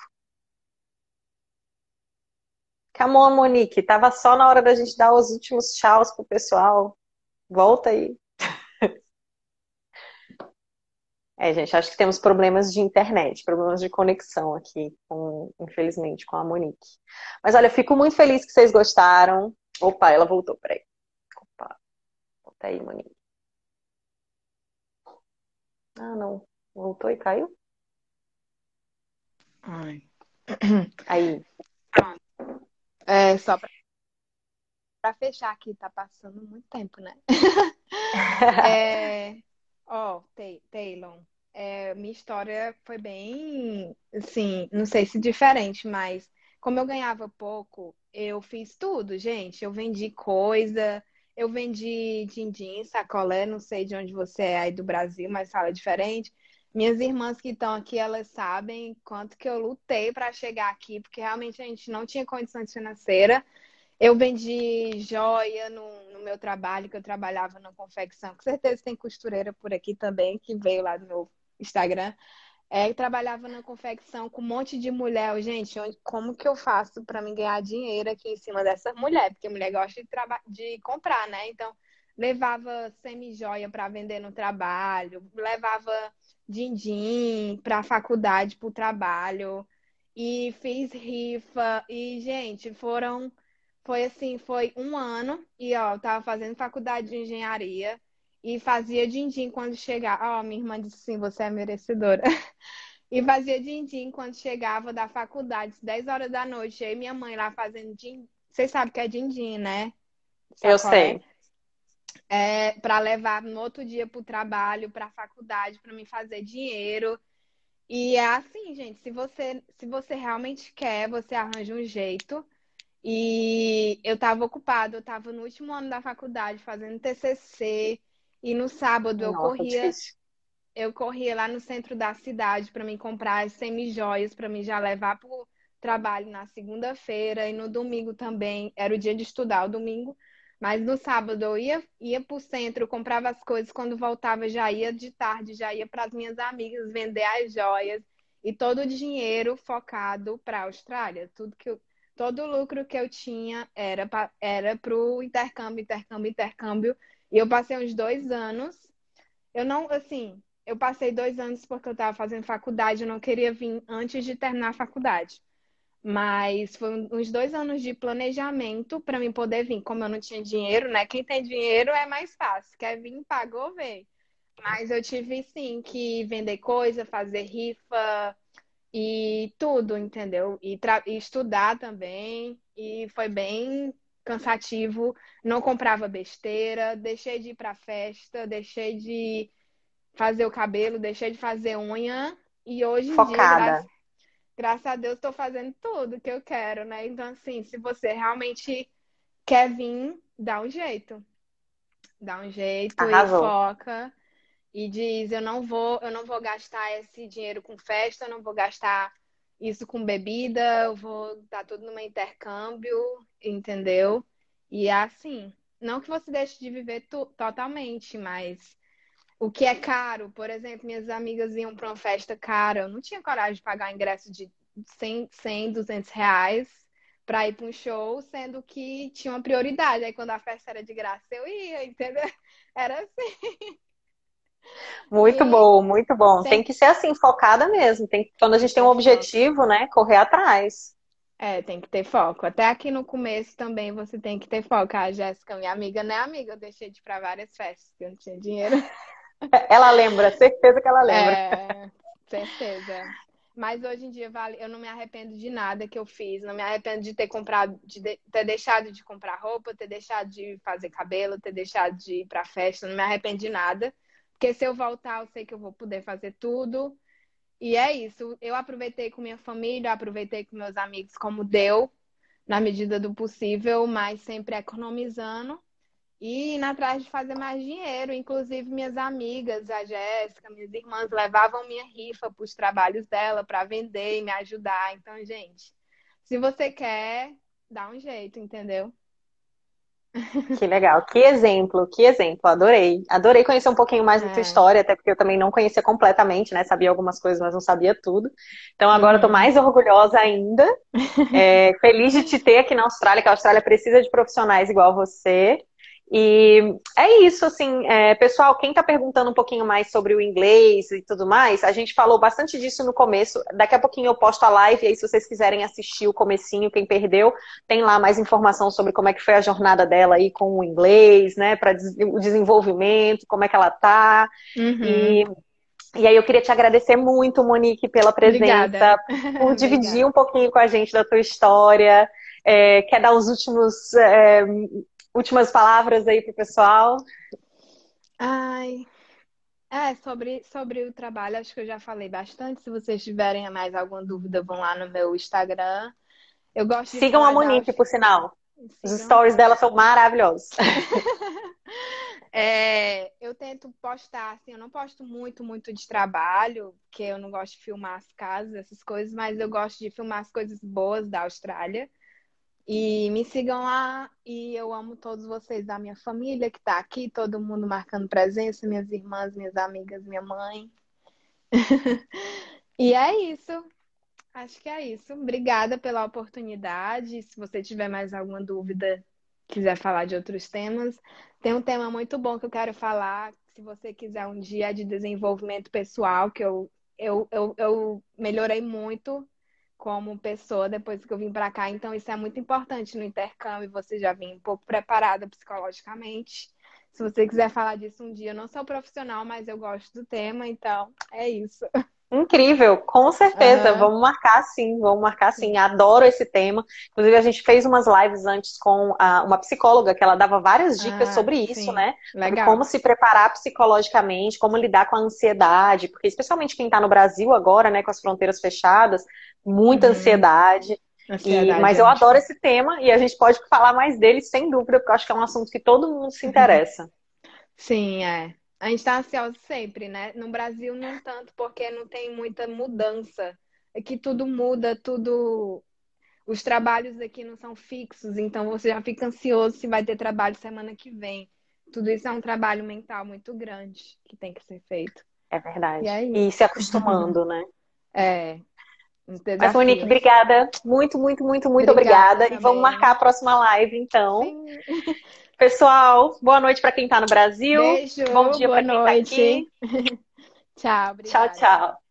Come on, Monique, tava só na hora da gente dar os últimos tchauz pro pessoal. Volta aí. É, gente, acho que temos problemas de internet, problemas de conexão aqui, com, infelizmente, com a Monique. Mas olha, fico muito feliz que vocês gostaram. Opa, ela voltou, peraí. Opa, volta aí, Monique. Ah, não. Voltou e caiu? Ai. Aí. Pronto. É, só pra, pra fechar aqui, tá passando muito tempo, né? [laughs] é, Ó, oh, Taylor, é, minha história foi bem, assim, não sei se diferente, mas como eu ganhava pouco, eu fiz tudo, gente. Eu vendi coisa, eu vendi din-din, sacolé, não sei de onde você é aí do Brasil, mas fala diferente. Minhas irmãs que estão aqui, elas sabem quanto que eu lutei para chegar aqui, porque realmente a gente não tinha condições financeiras. Eu vendi joia no, no, meu trabalho, que eu trabalhava na confecção. Com certeza tem costureira por aqui também, que veio lá do meu Instagram. É, eu trabalhava na confecção com um monte de mulher. Gente, como que eu faço para me ganhar dinheiro aqui em cima dessa mulher? Porque mulher gosta de, de comprar, né? Então, levava semi-joia para vender no trabalho, levava din-din para a faculdade, para o trabalho. E fiz rifa. E, gente, foram foi assim, foi um ano e ó, eu tava fazendo faculdade de engenharia e fazia din-din quando chegava. Ó, minha irmã disse assim, você é merecedora. [laughs] e fazia din-din quando chegava da faculdade, 10 horas da noite. Aí minha mãe lá fazendo din Vocês sabem que é din-din, né? Sabe eu sei. É, é para levar no outro dia pro trabalho, pra faculdade, para me fazer dinheiro. E é assim, gente, se você se você realmente quer, você arranja um jeito e eu estava ocupada, eu estava no último ano da faculdade fazendo TCC e no sábado eu corria eu corria lá no centro da cidade para me comprar as semi-joias para mim já levar para o trabalho na segunda-feira e no domingo também, era o dia de estudar o domingo, mas no sábado eu ia ia para o centro, comprava as coisas, quando voltava já ia de tarde, já ia para as minhas amigas vender as joias e todo o dinheiro focado para a Austrália, tudo que eu todo o lucro que eu tinha era para era o intercâmbio, intercâmbio, intercâmbio. E eu passei uns dois anos. Eu não, assim, eu passei dois anos porque eu estava fazendo faculdade, eu não queria vir antes de terminar a faculdade. Mas foi uns dois anos de planejamento para mim poder vir. Como eu não tinha dinheiro, né? Quem tem dinheiro é mais fácil. Quer vir, pagou, veio. Mas eu tive sim que vender coisa, fazer rifa, e tudo, entendeu? E, e, estudar também. E foi bem cansativo. Não comprava besteira, deixei de ir pra festa, deixei de fazer o cabelo, deixei de fazer unha. E hoje em Focada. dia, graças, graças a Deus, estou fazendo tudo que eu quero, né? Então, assim, se você realmente quer vir, dá um jeito. Dá um jeito Arrasou. e foca e diz eu não vou eu não vou gastar esse dinheiro com festa eu não vou gastar isso com bebida eu vou dar tudo no meu intercâmbio entendeu e é assim não que você deixe de viver totalmente mas o que é caro por exemplo minhas amigas iam para uma festa cara eu não tinha coragem de pagar ingresso de 100, 100 200 reais para ir para um show, sendo que tinha uma prioridade. Aí quando a festa era de graça, eu ia, entendeu? [laughs] Era assim. Muito e... bom, muito bom. Tem... tem... que ser assim, focada mesmo. Tem... Quando a gente tem um objetivo, né, correr atrás. É, tem que ter foco. Até aqui no começo também você tem que ter foco. A Jéssica, minha amiga, não é amiga, eu deixei de ir para várias festas, porque eu não tinha dinheiro. [laughs] Ela lembra, certeza que ela lembra. É, Certeza. Mas hoje em dia vale, eu não me arrependo de nada que eu fiz, não me arrependo de ter comprado, de ter deixado de comprar roupa, ter deixado de fazer cabelo, ter deixado de ir pra festa, não me arrependo de nada. Porque se eu voltar, eu sei que eu vou poder fazer tudo. E é isso. Eu aproveitei com minha família, aproveitei com meus amigos como deu, na medida do possível, mas sempre economizando e indo atrás de fazer mais dinheiro. Inclusive, minhas amigas, a Jéssica, minhas irmãs, levavam minha rifa para os trabalhos dela para vender e me ajudar. Então, gente, se você quer, dá um jeito, entendeu? Que legal, que exemplo, que exemplo, adorei. Adorei conhecer um pouquinho mais é. da tua história, até porque eu também não conhecia completamente, né? Sabia algumas coisas, mas não sabia tudo. Então agora uhum. eu tô mais orgulhosa ainda. [laughs] É, feliz de te ter aqui na Austrália, que a Austrália precisa de profissionais igual você. E é isso, assim, é, pessoal, quem está perguntando um pouquinho mais sobre o inglês e tudo mais, a gente falou bastante disso no começo. Daqui a pouquinho eu posto a live, e aí se vocês quiserem assistir o comecinho, quem perdeu, tem lá mais informação sobre como é que foi a jornada dela aí com o inglês, né, para o desenvolvimento, como é que ela tá. Uhum. E e aí eu queria te agradecer muito, Monique, pela presença, Obrigada. por [laughs] dividir um pouquinho com a gente da tua história. É, quer dar os últimos é, últimas palavras aí pro pessoal? Ai. É, sobre, sobre o trabalho, acho que eu já falei bastante. Se vocês tiverem mais alguma dúvida, vão lá no meu Instagram. Eu gosto de Sigam a Monique, por sinal. Sigam. Os stories dela são maravilhosos. [laughs] é, eu tento postar, assim, eu não posto muito, muito de trabalho, porque eu não gosto de filmar as casas, essas coisas, mas eu gosto de filmar as coisas boas da Austrália. E me sigam lá e eu amo todos vocês da minha família que está aqui, todo mundo marcando presença, minhas irmãs, minhas amigas, minha mãe. [laughs] e é isso. Acho que é isso. Obrigada pela oportunidade. Se você tiver mais alguma dúvida, quiser falar de outros temas, tem um tema muito bom que eu quero falar. Se você quiser um dia de desenvolvimento pessoal, que eu, eu, eu, eu melhorei muito como pessoa depois que eu vim para cá. Então, isso é muito importante no intercâmbio, você já vem um pouco preparada psicologicamente. Se você quiser falar disso um dia, eu não sou profissional, mas eu gosto do tema, então é isso. [laughs] Incrível, com certeza. Uhum. Vamos marcar sim, vamos marcar sim. Adoro esse tema. Inclusive, a gente fez umas lives antes com a, uma psicóloga que ela dava várias dicas ah, sobre isso, sim. né? Legal. como se preparar psicologicamente, como lidar com a ansiedade, porque especialmente quem está no Brasil agora, né, com as fronteiras fechadas, muita uhum. ansiedade. E, mas eu adoro esse tema e a gente pode falar mais dele sem dúvida, porque eu acho que é um assunto que todo mundo se interessa. Sim, é. A gente está ansioso sempre, né? No Brasil, não tanto, porque não tem muita mudança. Aqui tudo muda, tudo. Os trabalhos aqui não são fixos, então você já fica ansioso se vai ter trabalho semana que vem. Tudo isso é um trabalho mental muito grande que tem que ser feito. É verdade. E, é e se acostumando, né? É. Mas, Monique, obrigada. Muito, muito, muito, muito obrigada. obrigada. E vamos marcar a próxima live, então. Sim. Pessoal, boa noite para quem está no Brasil. Beijo, Bom dia para quem está aqui. [laughs] tchau, obrigada. Tchau, tchau.